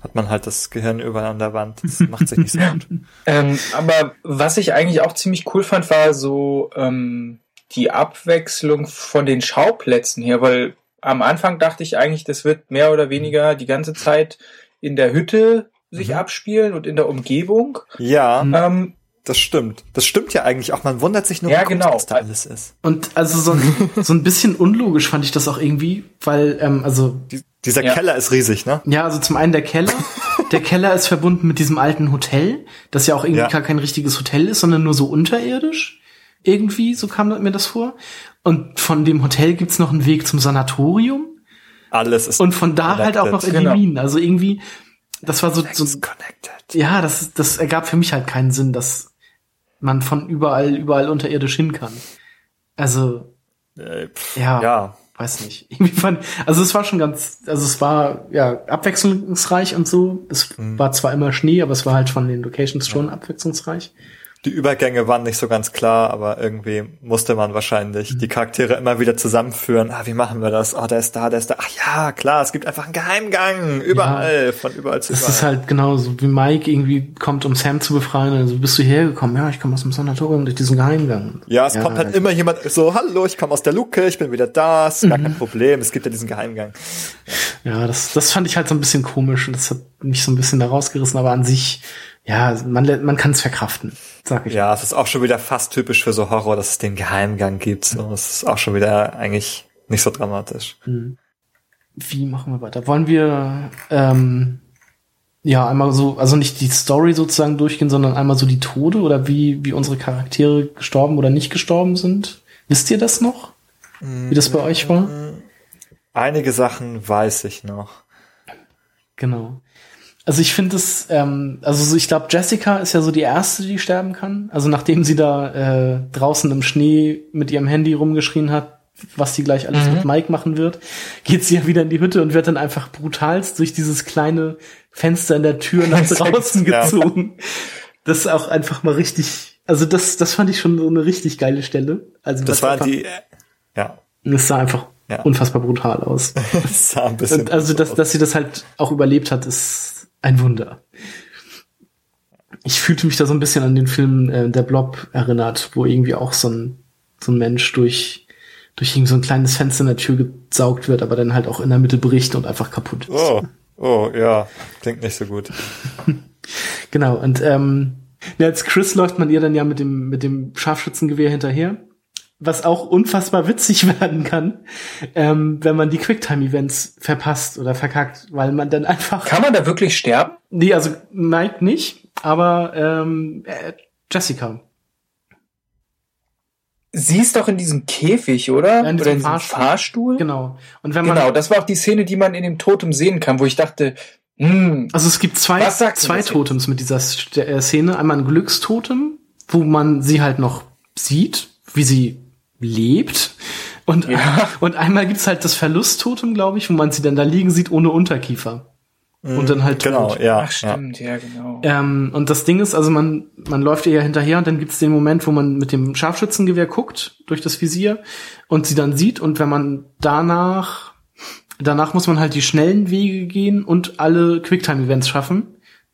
hat man halt das Gehirn überall an der Wand. Das macht sich nicht so gut. ähm, aber was ich eigentlich auch ziemlich cool fand, war so ähm, die Abwechslung von den Schauplätzen her, weil am Anfang dachte ich eigentlich, das wird mehr oder weniger die ganze Zeit in der Hütte sich mhm. abspielen und in der Umgebung. Ja. Ähm, das stimmt. Das stimmt ja eigentlich auch. Man wundert sich nur, ja, genau. was da alles ist. Und also so ein, so ein bisschen unlogisch fand ich das auch irgendwie, weil, ähm, also. Die, dieser ja. Keller ist riesig, ne? Ja, also zum einen der Keller. der Keller ist verbunden mit diesem alten Hotel, das ja auch irgendwie ja. gar kein richtiges Hotel ist, sondern nur so unterirdisch. Irgendwie, so kam mir das vor. Und von dem Hotel gibt's noch einen Weg zum Sanatorium. Alles ist Und von da halt auch noch in die Genau. Minen. Also irgendwie, das war so, so connected. ja, das, das ergab für mich halt keinen Sinn, dass man von überall, überall unterirdisch hin kann. Also, Äh, pff, Ja. ja. Weiß nicht. Irgendwie fand, also es war schon ganz, also es war ja abwechslungsreich und so. Es Mhm. war zwar immer Schnee, aber es war halt von den Locations schon abwechslungsreich. Die Übergänge waren nicht so ganz klar, aber irgendwie musste man wahrscheinlich die Charaktere immer wieder zusammenführen. Ah, wie machen wir das? Ah, der ist da, der ist da. Ach ja, klar, es gibt einfach einen Geheimgang. Überall, von überall zu Das überall. ist halt genauso wie Mike irgendwie kommt, um Sam zu befreien. Also bist du hergekommen? Ja, ich komme aus dem Sanatorium durch diesen Geheimgang. ja, es kommt halt immer jemand so, hallo, ich komme aus der Luke, ich bin wieder da, ist gar Mhm. kein Problem, es gibt ja diesen Geheimgang. Ja, das, das fand ich halt so ein bisschen komisch und das hat mich so ein bisschen da rausgerissen, aber an sich, ja, man, man kann es verkraften, sag ich. Ja, es ist auch schon wieder fast typisch für so Horror, dass es den Geheimgang gibt. So, es ist auch schon wieder eigentlich nicht so dramatisch. Wie machen wir weiter? Wollen wir ähm, ja einmal so, also nicht die Story sozusagen durchgehen, sondern einmal so die Tode oder wie, wie unsere Charaktere gestorben oder nicht gestorben sind? Wisst ihr das noch? Wie das bei euch war? Einige Sachen weiß ich noch. Genau. Also ich finde es, ähm, also so, ich glaube, Jessica ist ja so die erste, die sterben kann. Also nachdem sie da äh, draußen im Schnee mit ihrem Handy rumgeschrien hat, was sie gleich alles mit Mike machen wird, geht sie ja wieder in die Hütte und wird dann einfach brutalst durch dieses kleine Fenster in der Tür nach draußen Ja. gezogen. Das ist auch einfach mal richtig, also das, das fand ich schon so eine richtig geile Stelle. Also Das war einfach, die, ja, Das sah einfach Ja. unfassbar brutal aus. das sah ein bisschen. Und also, dass, dass sie das halt auch überlebt hat, ist ein Wunder. Ich fühlte mich da so ein bisschen an den Film äh, Der Blob erinnert, wo irgendwie auch so ein, so ein Mensch durch, durch irgendwie so ein kleines Fenster in der Tür gesaugt wird, aber dann halt auch in der Mitte bricht und einfach kaputt ist. Oh, oh, ja, klingt nicht so gut. Genau, und ähm, ja, als Chris läuft man ihr dann ja mit dem, mit dem Scharfschützengewehr hinterher. Was auch unfassbar witzig werden kann, ähm, wenn man die Quicktime-Events verpasst oder verkackt, weil man dann einfach. Kann man da wirklich sterben? Nee, also Mike nicht, aber ähm, äh, Jessica. Sie ist doch in diesem Käfig, oder? Ja, in diesem oder in diesem Fahrstuhl. Fahrstuhl? Genau. Und wenn man Genau, das war auch die Szene, die man in dem Totem sehen kann, wo ich dachte, hm, Also es gibt zwei, zwei? Totems mit dieser äh, Szene. Einmal ein Glückstotem, wo man sie halt noch sieht, wie sie lebt. Und, Ja. und einmal gibt's halt das Verlusttotem, glaube ich, wo man sie dann da liegen sieht ohne Unterkiefer. Und dann halt Genau, tot. ja. ach stimmt, ja, genau. Ähm, und das Ding ist, also man, man läuft ihr ja hinterher und dann gibt's den Moment, wo man mit dem Scharfschützengewehr guckt durch das Visier und sie dann sieht und wenn man danach, danach muss man halt die schnellen Wege gehen und alle Quicktime-Events schaffen.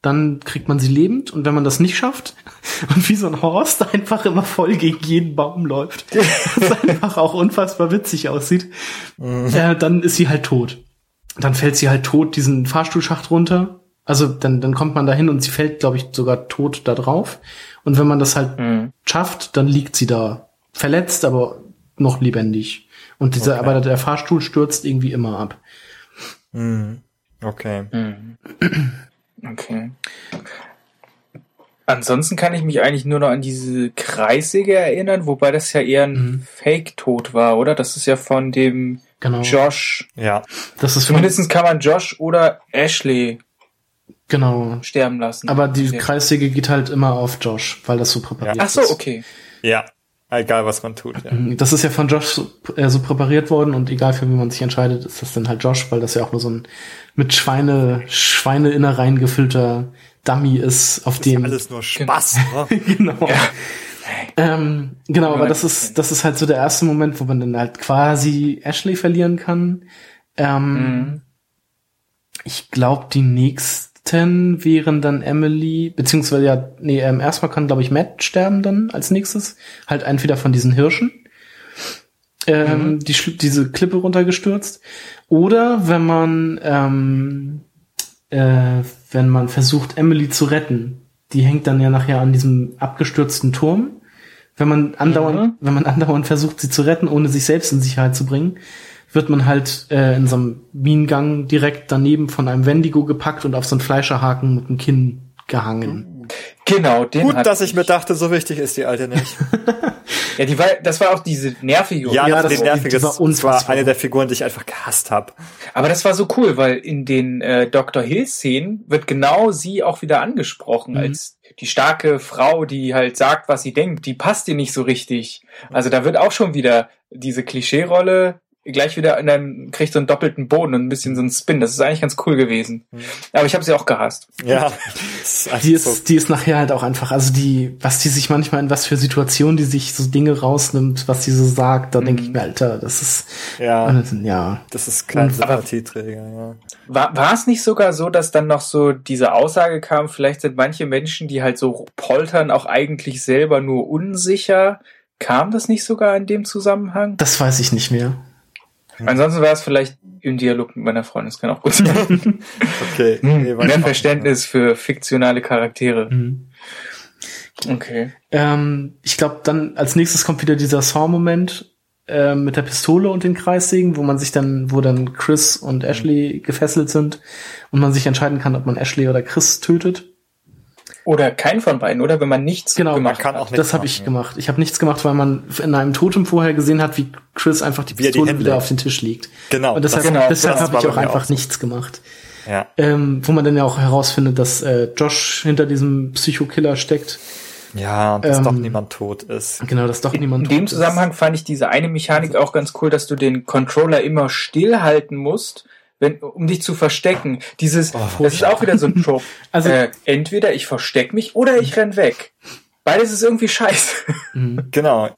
Dann kriegt man sie lebend und wenn man das nicht schafft und wie so ein Horst einfach immer voll gegen jeden Baum läuft, was einfach auch unfassbar witzig aussieht, äh, dann ist sie halt tot. Dann fällt sie halt tot diesen Fahrstuhlschacht runter. Also dann, dann kommt man da hin und sie fällt, glaube ich, sogar tot da drauf. Und wenn man das halt Mhm. schafft, dann liegt sie da verletzt, aber noch lebendig. Und dieser, Okay. aber der Fahrstuhl stürzt irgendwie immer ab. Mhm. Okay. Okay. Ansonsten kann ich mich eigentlich nur noch an diese Kreissäge erinnern, wobei das ja eher ein Mhm. Fake-Tod war, oder? Das ist ja von dem Genau. Josh. Ja. Das ist Zumindest kann man Josh oder Ashley genau. sterben lassen. Aber die Ja. Kreissäge geht halt immer auf Josh, weil das so präpariert Ach so, ist. okay. Ja. Egal, was man tut. Ja. Das ist ja von Josh so, äh, so präpariert worden und egal für wie man sich entscheidet, ist das dann halt Josh, weil das ja auch nur so ein mit Schweine, Schweineinnereien gefüllter Dummy ist, auf dem Alles nur Spaß. ne? genau. Ähm, genau, aber Ja, das ist, das ist halt so der erste Moment, wo man dann halt quasi Ashley verlieren kann. Ähm, Mhm. Ich glaube, die nächsten wären dann Emily, beziehungsweise ja, nee, ähm, erstmal kann, glaube ich, Matt sterben dann als nächstes. Halt entweder von diesen Hirschen. Ähm, die, schl- diese Klippe runtergestürzt. Oder wenn man, ähm, äh, wenn man versucht, Emily zu retten. Die hängt dann ja nachher an diesem abgestürzten Turm. Wenn man andauernd, Mhm. wenn man andauernd versucht, sie zu retten, ohne sich selbst in Sicherheit zu bringen, wird man halt äh, in so einem Minengang direkt daneben von einem Wendigo gepackt und auf so einen Fleischerhaken mit dem Kinn gehangen. Genau, den Gut, dass ich mir dachte, so wichtig ist die alte nicht. Ja, die war, das war auch diese nervige. Ja, Ja, das, das- nervige, war das war eine der Figuren, die ich einfach gehasst habe. Aber das war so cool, weil in den äh, Dr. Hill-Szenen wird genau sie auch wieder angesprochen Mhm. als die starke Frau, die halt sagt, was sie denkt. Die passt ihr nicht so richtig. Also da wird auch schon wieder diese Klischee-Rolle gleich wieder in einem, kriegt so einen doppelten Boden und ein bisschen so einen Spin. Das ist eigentlich ganz cool gewesen. Aber ich habe sie auch gehasst. Ja. Die ist, die ist nachher halt auch einfach, also die, was die sich manchmal in was für Situationen, die sich so Dinge rausnimmt, was sie so sagt, da denke ich mir, Alter, das ist, ja, ja. das ist kein Sympathieträger, ja. War, war es nicht sogar so, dass dann noch so diese Aussage kam, vielleicht sind manche Menschen, die halt so poltern, auch eigentlich selber nur unsicher? Kam das nicht sogar in dem Zusammenhang? Das weiß ich nicht mehr. Ansonsten war es vielleicht im Dialog mit meiner Freundin, das kann auch gut sein. Okay. nee, weiß Mehr Verständnis für fiktionale Charaktere. Mhm. Okay. Ähm, ich glaube, dann als nächstes kommt wieder dieser Saw-Moment äh, mit der Pistole und den Kreissägen, wo man sich dann, wo dann Chris und Ashley gefesselt sind und man sich entscheiden kann, ob man Ashley oder Chris tötet. Oder kein von beiden, oder? Wenn man nichts Genau, man gemacht kann hat. auch nichts Das habe ich ja. gemacht. Ich habe nichts gemacht, weil man in einem Totem vorher gesehen hat, wie Chris einfach die Pistole wieder auf den Tisch legt. Genau. Und deshalb, das- genau, deshalb habe ich auch einfach auch so. nichts gemacht. Ja. Ähm, wo man dann ja auch herausfindet, dass äh, Josh hinter diesem Psychokiller steckt. Ja, und dass Ähm, doch niemand tot ist. Genau, dass doch niemand In dem tot ist. Zusammenhang fand ich diese eine Mechanik auch ganz cool, dass du den Controller immer stillhalten musst, wenn, um dich zu verstecken. Dieses, das ist auch wieder so ein Trope. Also- äh, entweder ich versteck mich oder ich renn weg. Beides ist irgendwie scheiße. Genau.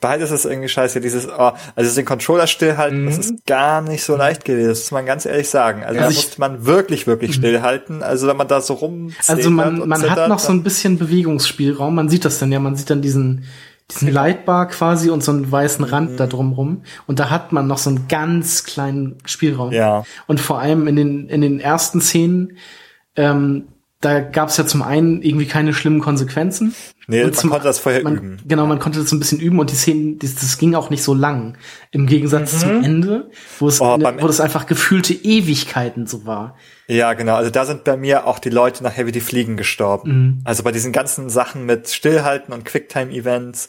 Beides ist irgendwie scheiße. Dieses, oh, also den Controller stillhalten, das Mhm. ist gar nicht so leicht gewesen. Das muss man ganz ehrlich sagen. Also da Also ich- musste man wirklich, wirklich stillhalten. Also wenn man da so rum Also man, man hat noch so ein bisschen Bewegungsspielraum. Man sieht das dann ja. Man sieht dann diesen, diesen Lightbar quasi und so einen weißen Rand da drumrum. Und da hat man noch so einen ganz kleinen Spielraum. Ja. Und vor allem in den, in den ersten Szenen, ähm, da gab es ja zum einen irgendwie keine schlimmen Konsequenzen. Nee, Und man konnte das vorher man, üben. Genau, man konnte das so ein bisschen üben und die Szenen, das, das ging auch nicht so lang. Im Gegensatz zum Ende, wo es, Oh, beim- wo das einfach gefühlte Ewigkeiten so war. Ja, genau. Also da sind bei mir auch die Leute nachher wie die Fliegen gestorben. Mhm. Also bei diesen ganzen Sachen mit Stillhalten und Quicktime-Events.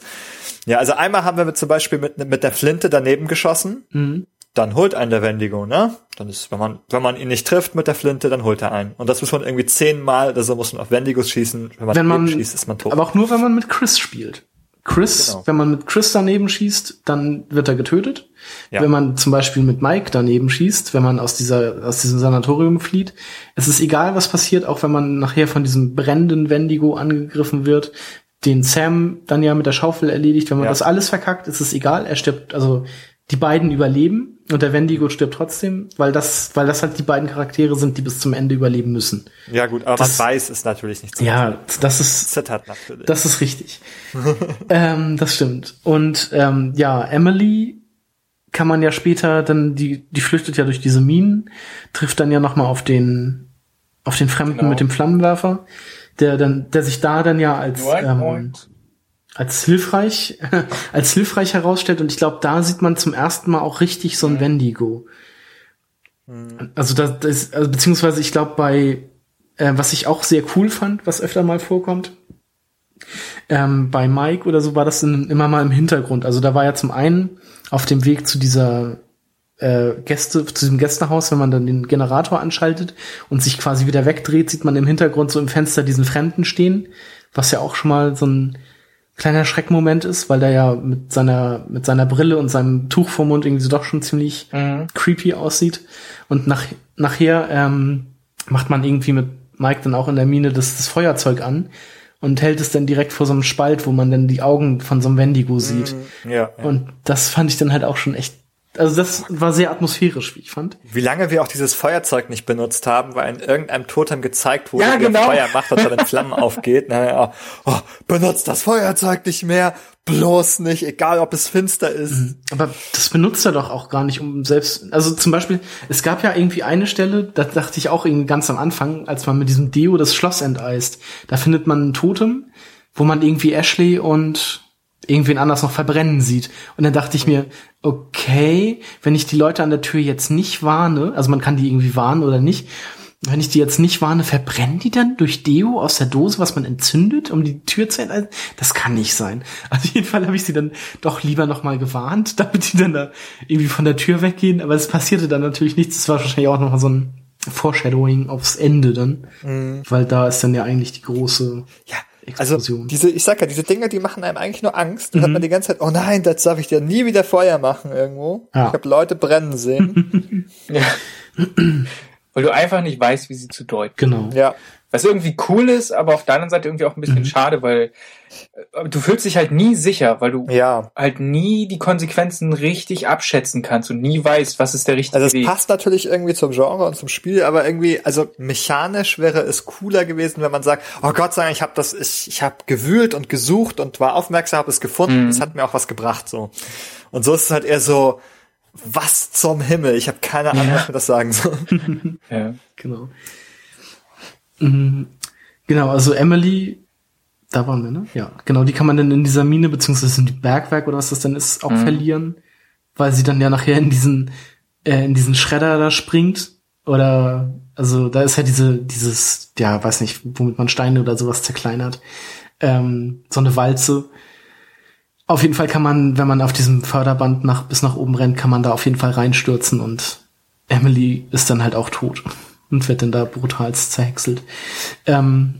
Ja, also einmal haben wir mit, zum Beispiel mit, mit der Flinte daneben geschossen. Mhm. Dann holt einen der Wendigo, ne? Dann ist, wenn man, wenn man ihn nicht trifft mit der Flinte, dann holt er einen. Und das muss man irgendwie zehnmal oder so muss man auf Wendigos schießen. Wenn man, wenn man, schießt, ist man tot. aber auch nur, wenn man mit Chris spielt. Chris, Genau. wenn man mit Chris daneben schießt, dann wird er getötet. Ja. Wenn man zum Beispiel mit Mike daneben schießt, wenn man aus dieser, aus diesem Sanatorium flieht, es ist egal, was passiert, auch wenn man nachher von diesem brennenden Wendigo angegriffen wird, den Sam dann ja mit der Schaufel erledigt. Wenn man Ja. das alles verkackt, ist es egal. Er stirbt, also die beiden überleben und der Wendigo stirbt trotzdem, weil das, weil das halt die beiden Charaktere sind, die bis zum Ende überleben müssen. ja gut, aber das- man weiß es natürlich nicht. so. Ja, das ist, Zittert natürlich. das ist richtig. ähm, das stimmt. Und ähm, ja, Emily kann man ja später dann, die, die flüchtet ja durch diese Minen, trifft dann ja nochmal auf den, auf den Fremden Genau. mit dem Flammenwerfer, der dann, der sich da dann ja als, ähm, Point. Als hilfreich, als hilfreich herausstellt. Und ich glaube, da sieht man zum ersten Mal auch richtig so ein Wendigo. Also das, das also beziehungsweise ich glaube bei, äh, was ich auch sehr cool fand, was öfter mal vorkommt, ähm, bei Mike oder so war das in, immer mal im Hintergrund. Also da war ja zum einen auf dem Weg zu dieser äh, Gäste, zu diesem Gästehaus, wenn man dann den Generator anschaltet und sich quasi wieder wegdreht, sieht man im Hintergrund so im Fenster diesen Fremden stehen, was ja auch schon mal so ein kleiner Schreckmoment ist, weil der ja mit seiner, mit seiner Brille und seinem Tuch vorm Mund irgendwie so doch schon ziemlich Mhm. creepy aussieht. Und nach, nachher ähm, macht man irgendwie mit Mike dann auch in der Mine das, das Feuerzeug an und hält es dann direkt vor so einem Spalt, wo man dann die Augen von so einem Wendigo sieht. Ja, ja. Und das fand ich dann halt auch schon echt, also das war sehr atmosphärisch, wie ich fand. Wie lange wir auch dieses Feuerzeug nicht benutzt haben, weil in irgendeinem Totem gezeigt wurde, Ja, wie er genau. Feuer macht und dann in Flammen aufgeht. Na, oh, oh, benutzt das Feuerzeug nicht mehr, bloß nicht, egal ob es finster ist. Aber das benutzt er doch auch gar nicht, um selbst, also zum Beispiel, es gab ja irgendwie eine Stelle, da dachte ich auch irgendwie ganz am Anfang, als man mit diesem Deo das Schloss enteist, da findet man ein Totem, wo man irgendwie Ashley und irgendwen anders noch verbrennen sieht. Und dann dachte ich mir, okay, wenn ich die Leute an der Tür jetzt nicht warne, also man kann die irgendwie warnen oder nicht, wenn ich die jetzt nicht warne, verbrennen die dann durch Deo aus der Dose, was man entzündet, um die Tür zu enthalten? Das kann nicht sein. Also auf jeden Fall habe ich sie dann doch lieber nochmal gewarnt, damit die dann da irgendwie von der Tür weggehen. Aber es passierte dann natürlich nichts. Es war wahrscheinlich auch nochmal so ein Foreshadowing aufs Ende dann. Mhm. Weil da ist dann ja eigentlich die große ja. Also diese, ich sag ja, diese Dinge, die machen einem eigentlich nur Angst. Da mhm. hat man die ganze Zeit, oh nein, das darf ich dir nie wieder Feuer machen irgendwo. Ja. Ich habe Leute brennen sehen. ja. Weil du einfach nicht weißt, wie sie zu deuten. Genau. Ja. Was irgendwie cool ist, aber auf der anderen Seite irgendwie auch ein bisschen mhm. schade, weil äh, du fühlst dich halt nie sicher, weil du ja. halt nie die Konsequenzen richtig abschätzen kannst und nie weißt, was ist der richtige Also es Weg. passt natürlich irgendwie zum Genre und zum Spiel, aber irgendwie, also mechanisch wäre es cooler gewesen, wenn man sagt, oh Gott sei Dank, ich habe das, ich, ich habe gewühlt und gesucht und war aufmerksam, habe es gefunden, es mhm. hat mir auch was gebracht so. Und so ist es halt eher so, was zum Himmel? Ich habe keine Ahnung, ja. was mir das sagen soll. ja, genau. Mhm. Genau, also Emily, da waren wir, ne? Ja, genau, die kann man dann in dieser Mine, beziehungsweise in die Bergwerk oder was das dann ist, auch mhm. verlieren, weil sie dann ja nachher in diesen, äh, in diesen Schredder da springt. Oder, also da ist ja diese, dieses, ja, weiß nicht, womit man Steine oder sowas zerkleinert. Ähm, so eine Walze. Auf jeden Fall kann man, wenn man auf diesem Förderband nach, bis nach oben rennt, kann man da auf jeden Fall reinstürzen und Emily ist dann halt auch tot und wird dann da brutal zerhäckselt. Ähm,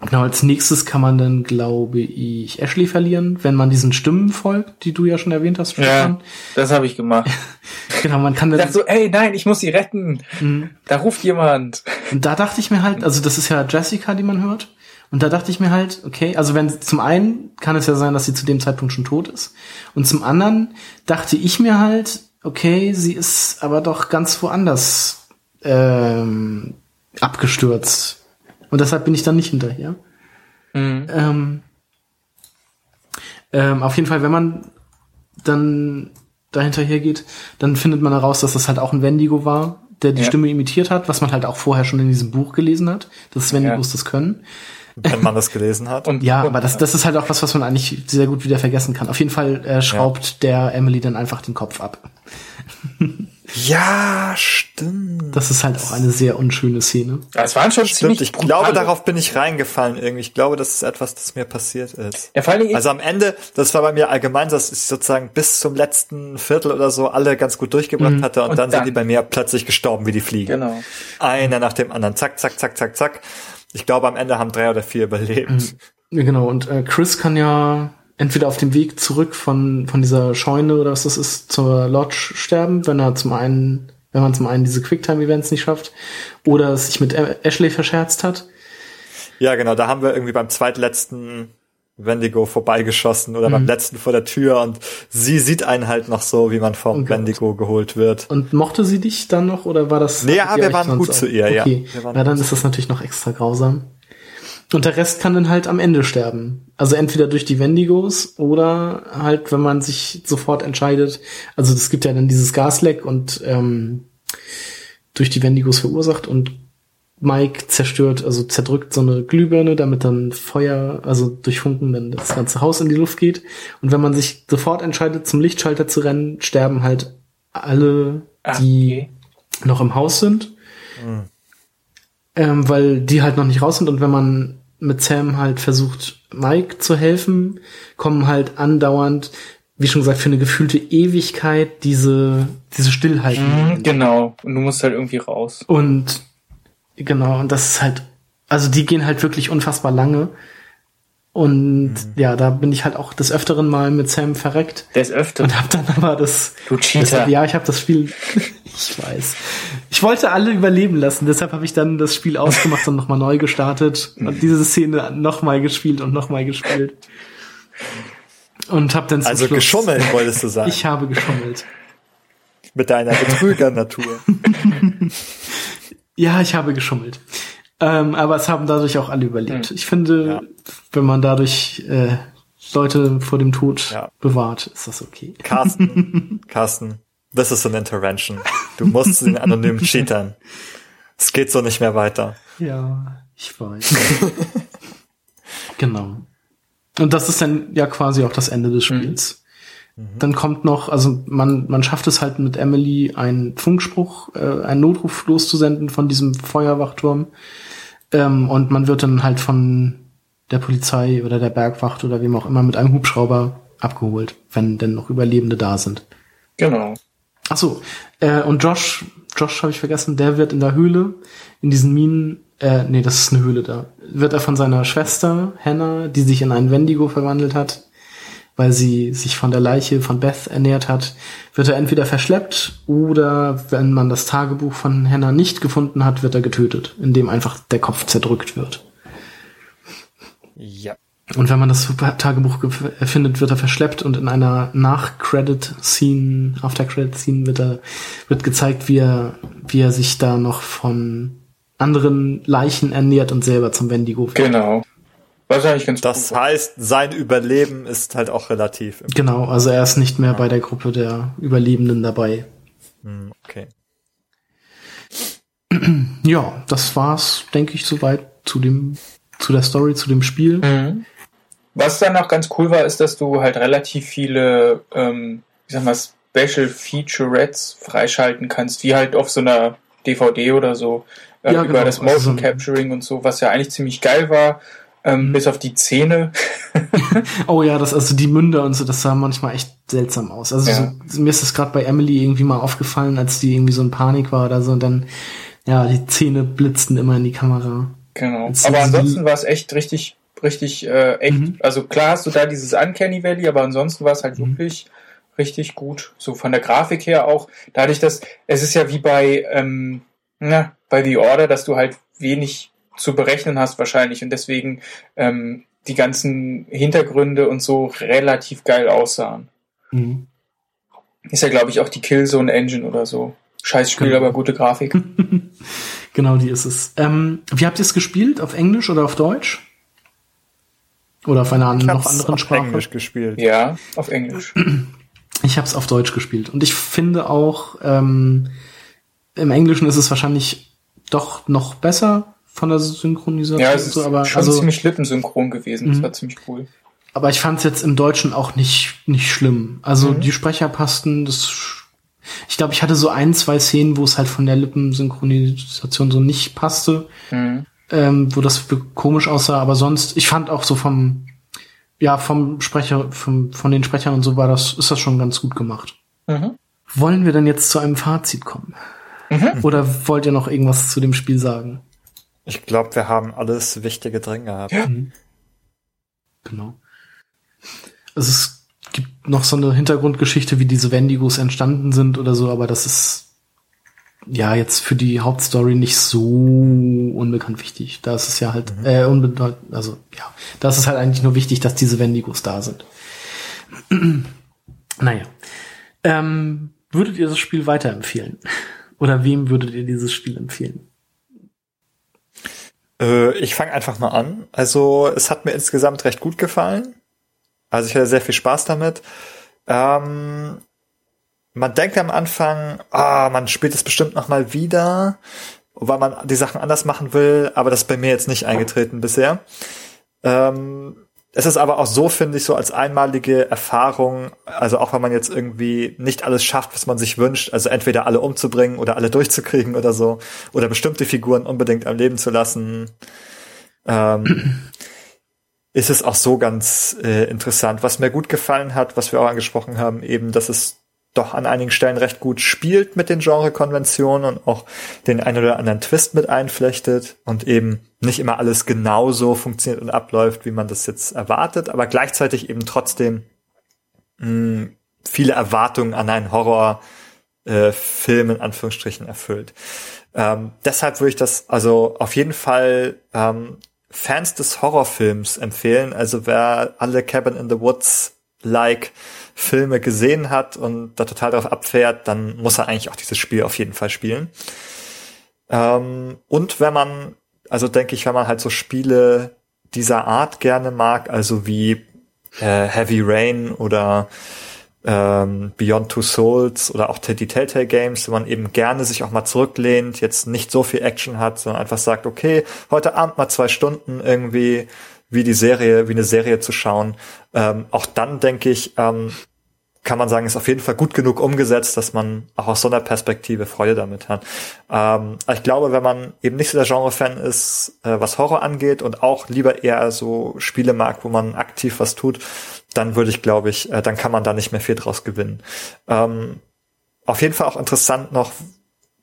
genau, als nächstes kann man dann, glaube ich, Ashley verlieren, wenn man diesen Stimmen folgt, die du ja schon erwähnt hast. Ja, das habe ich gemacht. genau, man kann dann... Ich dachte so, ey, nein, ich muss sie retten. Mhm. Da ruft jemand. Und da dachte ich mir halt, also das ist ja Jessica, die man hört. Und da dachte ich mir halt, okay, also wenn zum einen kann es ja sein, dass sie zu dem Zeitpunkt schon tot ist. Und zum anderen dachte ich mir halt, okay, sie ist aber doch ganz woanders ähm, abgestürzt. Und deshalb bin ich dann nicht hinterher. Mhm. Ähm, ähm, auf jeden Fall, wenn man dann dahinterher geht, dann findet man heraus, dass das halt auch ein Wendigo war, der die ja. Stimme imitiert hat, was man halt auch vorher schon in diesem Buch gelesen hat, dass Wendigos ja. das können. Wenn man das gelesen hat. Und, ja, aber das, das ist halt auch was, was man eigentlich sehr gut wieder vergessen kann. Auf jeden Fall äh, schraubt ja. der Emily dann einfach den Kopf ab. ja, stimmt. Das ist halt auch eine sehr unschöne Szene. Ja, es waren schon stimmt, ziemlich Ich glaube, darauf bin ich reingefallen irgendwie. Ich glaube, das ist etwas, das mir passiert ist. Ja, vor allem also am Ende, das war bei mir allgemein, dass ich sozusagen bis zum letzten Viertel oder so alle ganz gut durchgebracht mhm. hatte und, und dann, dann, sind die bei mir plötzlich gestorben wie die Fliegen. Genau. Einer nach dem anderen. Zack, zack, zack, zack, zack. Ich glaube, am Ende haben drei oder vier überlebt. Mhm. Genau, und äh, Chris kann ja entweder auf dem Weg zurück von, von dieser Scheune oder was das ist, zur Lodge sterben, wenn er zum einen, wenn man zum einen diese Quicktime-Events nicht schafft, oder es sich mit Ashley verscherzt hat. Ja, genau, da haben wir irgendwie beim zweitletzten Wendigo vorbeigeschossen oder mhm. beim letzten vor der Tür und sie sieht einen halt noch so, wie man vom oh Wendigo geholt wird. Und mochte sie dich dann noch oder war das? Nee, ja, wir waren gut zu ihr, okay. ja. Ja, dann ist das natürlich noch extra grausam. Und der Rest kann dann halt am Ende sterben. Also entweder durch die Wendigos oder halt, wenn man sich sofort entscheidet. Also es gibt ja dann dieses Gasleck und ähm, durch die Wendigos verursacht und Mike zerstört, also zerdrückt so eine Glühbirne, damit dann Feuer, also durch Funken dann das ganze Haus in die Luft geht. Und wenn man sich sofort entscheidet, zum Lichtschalter zu rennen, sterben halt alle, die okay. noch im Haus sind. Mhm. Ähm, weil die halt noch nicht raus sind und wenn man mit Sam halt versucht, Mike zu helfen, kommen halt andauernd, wie schon gesagt, für eine gefühlte Ewigkeit diese, diese Stillhalten. Mhm, genau. Und du musst halt irgendwie raus. Und Genau, und das ist halt, also die gehen halt wirklich unfassbar lange. Und mhm. ja, da bin ich halt auch des Öfteren mal mit Sam verreckt. Des Öfteren. Und hab dann aber das. Du Cheater. ja, ich habe das Spiel. ich weiß. Ich wollte alle überleben lassen, deshalb habe ich dann das Spiel ausgemacht und nochmal neu gestartet und diese Szene nochmal gespielt und nochmal gespielt. Und hab dann zum Also Schluss, geschummelt, wolltest du sagen. ich habe geschummelt. Mit deiner Betrüger-Natur. Ja, ich habe geschummelt. Ähm, aber es haben dadurch auch alle überlebt. Mhm. Ich finde, ja. wenn man dadurch äh, Leute vor dem Tod ja. bewahrt, ist das okay. Carsten, Carsten, this is an intervention. Du musst den anonymen cheatern. Es geht so nicht mehr weiter. Ja, ich weiß. genau. Und das ist dann ja quasi auch das Ende des mhm. Spiels. Dann kommt noch, also man, man schafft es halt mit Emily einen Funkspruch, äh, einen Notruf loszusenden von diesem Feuerwachturm. Ähm, und man wird dann halt von der Polizei oder der Bergwacht oder wem auch immer mit einem Hubschrauber abgeholt, wenn denn noch Überlebende da sind. Genau. Ach so, äh, und Josh, Josh habe ich vergessen, der wird in der Höhle, in diesen Minen, äh, nee, das ist eine Höhle da, wird er von seiner Schwester Hannah, die sich in einen Wendigo verwandelt hat, weil sie sich von der Leiche von Beth ernährt hat, wird er entweder verschleppt oder wenn man das Tagebuch von Hannah nicht gefunden hat, wird er getötet, indem einfach der Kopf zerdrückt wird. Ja. Und wenn man das Tagebuch gef- findet, wird er verschleppt und in einer Nach-Credit-Scene, After-Credit-Scene wird er, wird gezeigt, wie er, wie er sich da noch von anderen Leichen ernährt und selber zum Wendigo wird. Genau. Wahrscheinlich ganz Das gut. heißt, sein Überleben ist halt auch relativ. Genau, also er ist nicht mehr bei der Gruppe der Überlebenden dabei. Hm, Okay. Ja, das war's, denke ich, soweit zu dem, zu der Story, zu dem Spiel. Mhm. Was dann auch ganz cool war, ist, dass du halt relativ viele, ähm, ich sag mal, Special Featurettes freischalten kannst, wie halt auf so einer DVD oder so, äh, Ja, über genau. das Also Motion ein- Capturing und so, was ja eigentlich ziemlich geil war, ähm, Mhm. bis auf die Zähne. Oh ja, das, also die Münder und so, das sah manchmal echt seltsam aus. Also Ja. so, mir ist das gerade bei Emily irgendwie mal aufgefallen, als die irgendwie so in Panik war oder so und dann, ja, die Zähne blitzten immer in die Kamera. Genau. Aber ansonsten war es echt richtig, richtig äh, echt. Mhm. Also klar hast du da dieses Uncanny Valley, aber ansonsten war es halt Mhm. wirklich richtig gut. So von der Grafik her auch. Dadurch, dass es ist ja wie bei ähm, na, bei The Order, dass du halt wenig zu berechnen hast wahrscheinlich und deswegen ähm, die ganzen Hintergründe und so relativ geil aussahen. Mhm. Ist ja glaube ich auch die Killzone Engine oder so. Scheiß Spiel, Genau. aber gute Grafik. Genau, die ist es. Ähm, wie habt ihr es gespielt? Auf Englisch oder auf Deutsch? Oder auf einer Ich noch hab's anderen auf Sprache? Englisch gespielt. ja, auf Englisch. Ich habe es auf Deutsch gespielt. Und ich finde auch, ähm, im Englischen ist es wahrscheinlich doch noch besser von der Synchronisation. Ja, es ist so, aber, schon also, ziemlich lippensynchron gewesen. Das Mhm. war ziemlich cool. aber ich fand es jetzt im Deutschen auch nicht, nicht schlimm. Also Mhm. die Sprecher passten, das ich glaube, ich hatte so ein, zwei Szenen, wo es halt von der Lippensynchronisation so nicht passte. Mhm. Ähm, wo das komisch aussah, aber sonst, ich fand auch so vom, ja, vom Sprecher, vom, von den Sprechern und so war das, ist das schon ganz gut gemacht. Mhm. Wollen wir denn jetzt zu einem Fazit kommen? Mhm. Oder wollt ihr noch irgendwas zu dem Spiel sagen? Ich glaube, wir haben alles Wichtige drin gehabt. Ja. Genau. Also es gibt noch so eine Hintergrundgeschichte, wie diese Wendigos entstanden sind oder so, aber das ist ja jetzt für die Hauptstory nicht so unbekannt wichtig. Da ist es ja halt, äh, unbedeutend, also ja, da ist es halt eigentlich nur wichtig, dass diese Wendigos da sind. naja. Ähm, würdet ihr das Spiel weiterempfehlen? Oder wem würdet ihr dieses Spiel empfehlen? Äh, ich fange einfach mal an. Also es hat mir insgesamt recht gut gefallen. Also ich hatte sehr viel Spaß damit. Ähm, man denkt am Anfang, ah, man spielt es bestimmt noch mal wieder, weil man die Sachen anders machen will, aber das ist bei mir jetzt nicht eingetreten bisher. Ähm, es ist aber auch so, finde ich, so als einmalige Erfahrung, also auch wenn man jetzt irgendwie nicht alles schafft, was man sich wünscht, also entweder alle umzubringen oder alle durchzukriegen oder so, oder bestimmte Figuren unbedingt am Leben zu lassen, ähm, ist es auch so ganz äh, interessant. Was mir gut gefallen hat, was wir auch angesprochen haben, eben, dass es doch an einigen Stellen recht gut spielt mit den Genrekonventionen und auch den ein oder anderen Twist mit einflechtet und eben nicht immer alles genauso funktioniert und abläuft, wie man das jetzt erwartet, aber gleichzeitig eben trotzdem mh, viele Erwartungen an einen Horror äh, Film in Anführungsstrichen erfüllt. Ähm, deshalb würde ich das also auf jeden Fall ähm, Fans des Horrorfilms empfehlen. Also wer alle Cabin in the Woods like Filme gesehen hat und da total darauf abfährt, dann muss er eigentlich auch dieses Spiel auf jeden Fall spielen. Ähm, und wenn man, also denke ich, wenn man halt so Spiele dieser Art gerne mag, also wie äh, Heavy Rain oder ähm, Beyond Two Souls oder auch die Telltale Games, wo man eben gerne sich auch mal zurücklehnt, jetzt nicht so viel Action hat, sondern einfach sagt, okay, heute Abend mal zwei Stunden irgendwie wie die Serie, wie eine Serie zu schauen. Ähm, auch dann denke ich, ähm, kann man sagen, ist auf jeden Fall gut genug umgesetzt, dass man auch aus so einer Perspektive Freude damit hat. Ähm, ich glaube, wenn man eben nicht so der Genre-Fan ist, äh, was Horror angeht und auch lieber eher so Spiele mag, wo man aktiv was tut, dann würde ich, glaube ich, äh, dann kann man da nicht mehr viel draus gewinnen. Ähm, auf jeden Fall auch interessant noch,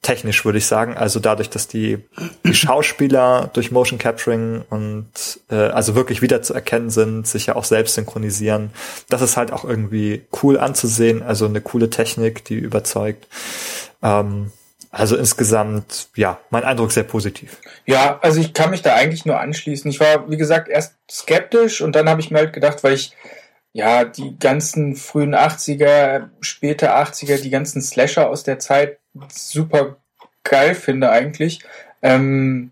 technisch, würde ich sagen. Also dadurch, dass die, die Schauspieler durch Motion Capturing und äh, also wirklich wieder zu erkennen sind, sich ja auch selbst synchronisieren. Das ist halt auch irgendwie cool anzusehen. Also eine coole Technik, die überzeugt. Ähm, also insgesamt, ja, mein Eindruck sehr positiv. Ja, also ich kann mich da eigentlich nur anschließen. Ich war, wie gesagt, erst skeptisch und dann habe ich mir halt gedacht, weil ich ja die ganzen frühen 80er, späte 80er, die ganzen Slasher aus der Zeit super geil finde eigentlich, ähm,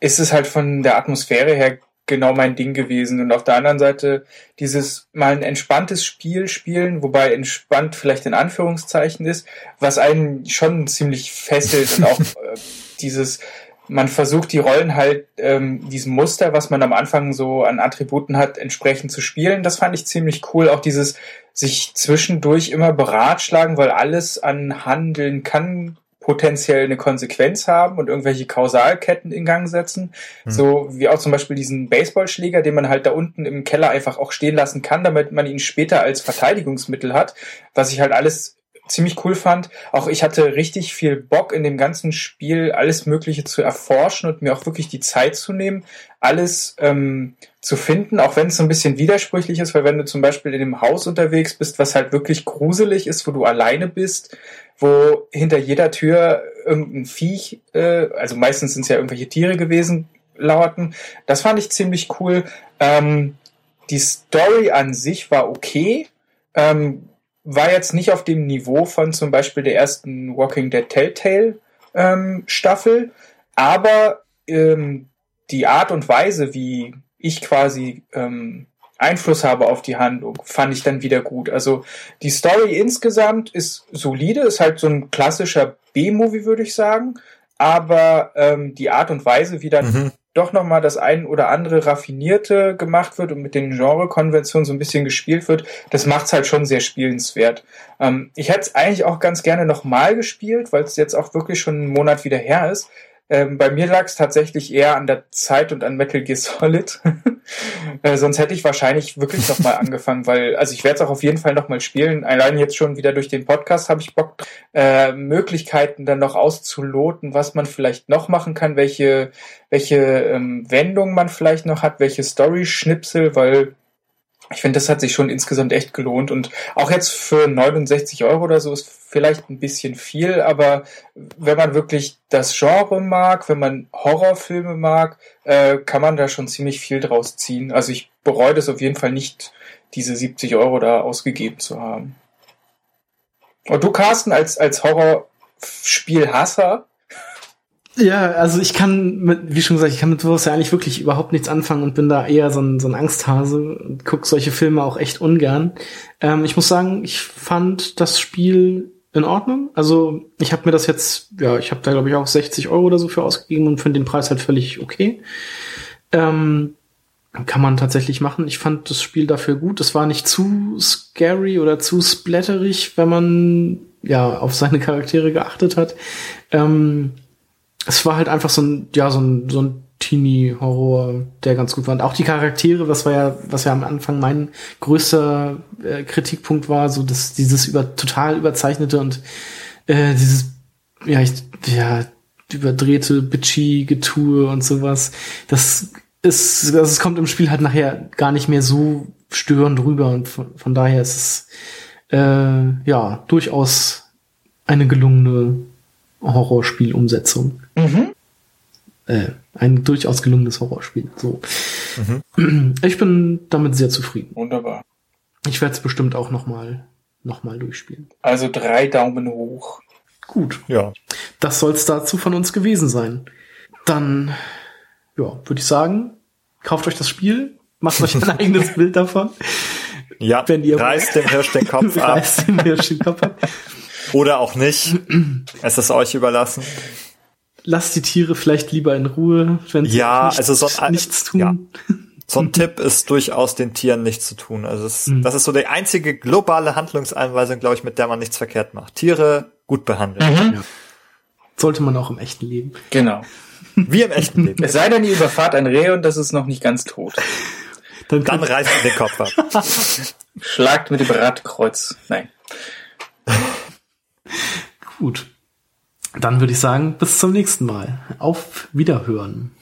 ist es halt von der Atmosphäre her genau mein Ding gewesen. Und auf der anderen Seite dieses mal ein entspanntes Spiel spielen, wobei entspannt vielleicht in Anführungszeichen ist, was einen schon ziemlich fesselt und auch äh, dieses man versucht die Rollen halt ähm, diesem Muster, was man am Anfang so an Attributen hat, entsprechend zu spielen. Das fand ich ziemlich cool. Auch dieses sich zwischendurch immer beratschlagen, weil alles an Handeln kann potenziell eine Konsequenz haben und irgendwelche Kausalketten in Gang setzen. Mhm. So wie auch zum Beispiel diesen Baseballschläger, den man halt da unten im Keller einfach auch stehen lassen kann, damit man ihn später als Verteidigungsmittel hat, was ich halt alles ziemlich cool fand. Auch ich hatte richtig viel Bock in dem ganzen Spiel, alles Mögliche zu erforschen und mir auch wirklich die Zeit zu nehmen, alles ähm, zu finden, auch wenn es so ein bisschen widersprüchlich ist, weil wenn du zum Beispiel in dem Haus unterwegs bist, was halt wirklich gruselig ist, wo du alleine bist, wo hinter jeder Tür irgendein Viech, äh, also meistens sind es ja irgendwelche Tiere gewesen, lauerten. Das fand ich ziemlich cool. Ähm, die Story an sich war okay. Ähm, war jetzt nicht auf dem Niveau von zum Beispiel der ersten Walking Dead Telltale ähm, Staffel, aber ähm, die Art und Weise, wie ich quasi ähm, Einfluss habe auf die Handlung, fand ich dann wieder gut. Also die Story insgesamt ist solide, ist halt so ein klassischer B-Movie, würde ich sagen. Aber ähm, die Art und Weise, wie dann mhm doch nochmal das ein oder andere Raffinierte gemacht wird und mit den Genrekonventionen so ein bisschen gespielt wird, das macht's halt schon sehr spielenswert. Ähm, ich hätte es eigentlich auch ganz gerne nochmal gespielt, weil es jetzt auch wirklich schon einen Monat wieder her ist. Ähm, bei mir lag es tatsächlich eher an der Zeit und an Metal Gear Solid. äh, sonst hätte ich wahrscheinlich wirklich nochmal angefangen, weil, also ich werde es auch auf jeden Fall nochmal spielen. Allein jetzt schon wieder durch den Podcast habe ich Bock, äh, Möglichkeiten dann noch auszuloten, was man vielleicht noch machen kann, welche, welche ähm, Wendungen man vielleicht noch hat, welche Story-Schnipsel, weil ich finde, das hat sich schon insgesamt echt gelohnt. Und auch jetzt für 69 Euro oder so ist vielleicht ein bisschen viel, aber wenn man wirklich das Genre mag, wenn man Horrorfilme mag, äh, kann man da schon ziemlich viel draus ziehen. Also ich bereue das auf jeden Fall nicht, diese 70 Euro da ausgegeben zu haben. Und du, Carsten, als, als Horrorspielhasser, ja, also ich kann mit, wie schon gesagt, ich kann mit sowas ja eigentlich wirklich überhaupt nichts anfangen und bin da eher so ein, so ein Angsthase und guck solche Filme auch echt ungern. Ähm, ich muss sagen, ich fand das Spiel in Ordnung. Also ich habe mir das jetzt, ja, ich habe da glaube ich auch 60 Euro oder so für ausgegeben und finde den Preis halt völlig okay. Ähm, kann man tatsächlich machen. Ich fand das Spiel dafür gut. Es war nicht zu scary oder zu splatterig, wenn man ja auf seine Charaktere geachtet hat. Ähm, es war halt einfach so ein, ja, so ein, so ein Teenie-Horror, der ganz gut war. Und auch die Charaktere, was war ja, was ja am Anfang mein größter äh, Kritikpunkt war, so dass dieses über total überzeichnete und äh, dieses, ja, ich, ja, überdrehte, bitchy Getue und sowas. Das ist, das kommt im Spiel halt nachher gar nicht mehr so störend rüber und von, von daher ist es äh, ja durchaus eine gelungene Horrorspielumsetzung. Mhm. Äh, ein durchaus gelungenes Horrorspiel. So. Mhm. Ich bin damit sehr zufrieden. Wunderbar. Ich werde es bestimmt auch noch mal, noch mal durchspielen. Also drei Daumen hoch. Gut. Ja. Das soll es dazu von uns gewesen sein. Dann, ja, würde ich sagen, kauft euch das Spiel, macht euch ein eigenes Bild davon. Ja, wenn ihr reißt dem Hirsch den Kopf ab. reißt dem Hirsch den Kopf ab. Oder auch nicht. es ist euch überlassen. Lasst die Tiere vielleicht lieber in Ruhe, wenn sie ja, also so, nichts tun. Ja. So ein Tipp ist durchaus den Tieren nichts zu tun. Also es, Mhm. das ist so die einzige globale Handlungsanweisung, glaube ich, mit der man nichts verkehrt macht. Tiere gut behandeln. Mhm. Sollte man auch im echten Leben. Genau. Wie im echten Leben. Es sei denn, ihr überfahrt ein Reh und das ist noch nicht ganz tot. Dann, Dann reißt ihr den Kopf ab. Schlagt mit dem Radkreuz. Nein. gut. Dann würde ich sagen, bis zum nächsten Mal. Auf Wiederhören.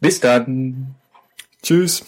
Bis dann. Tschüss.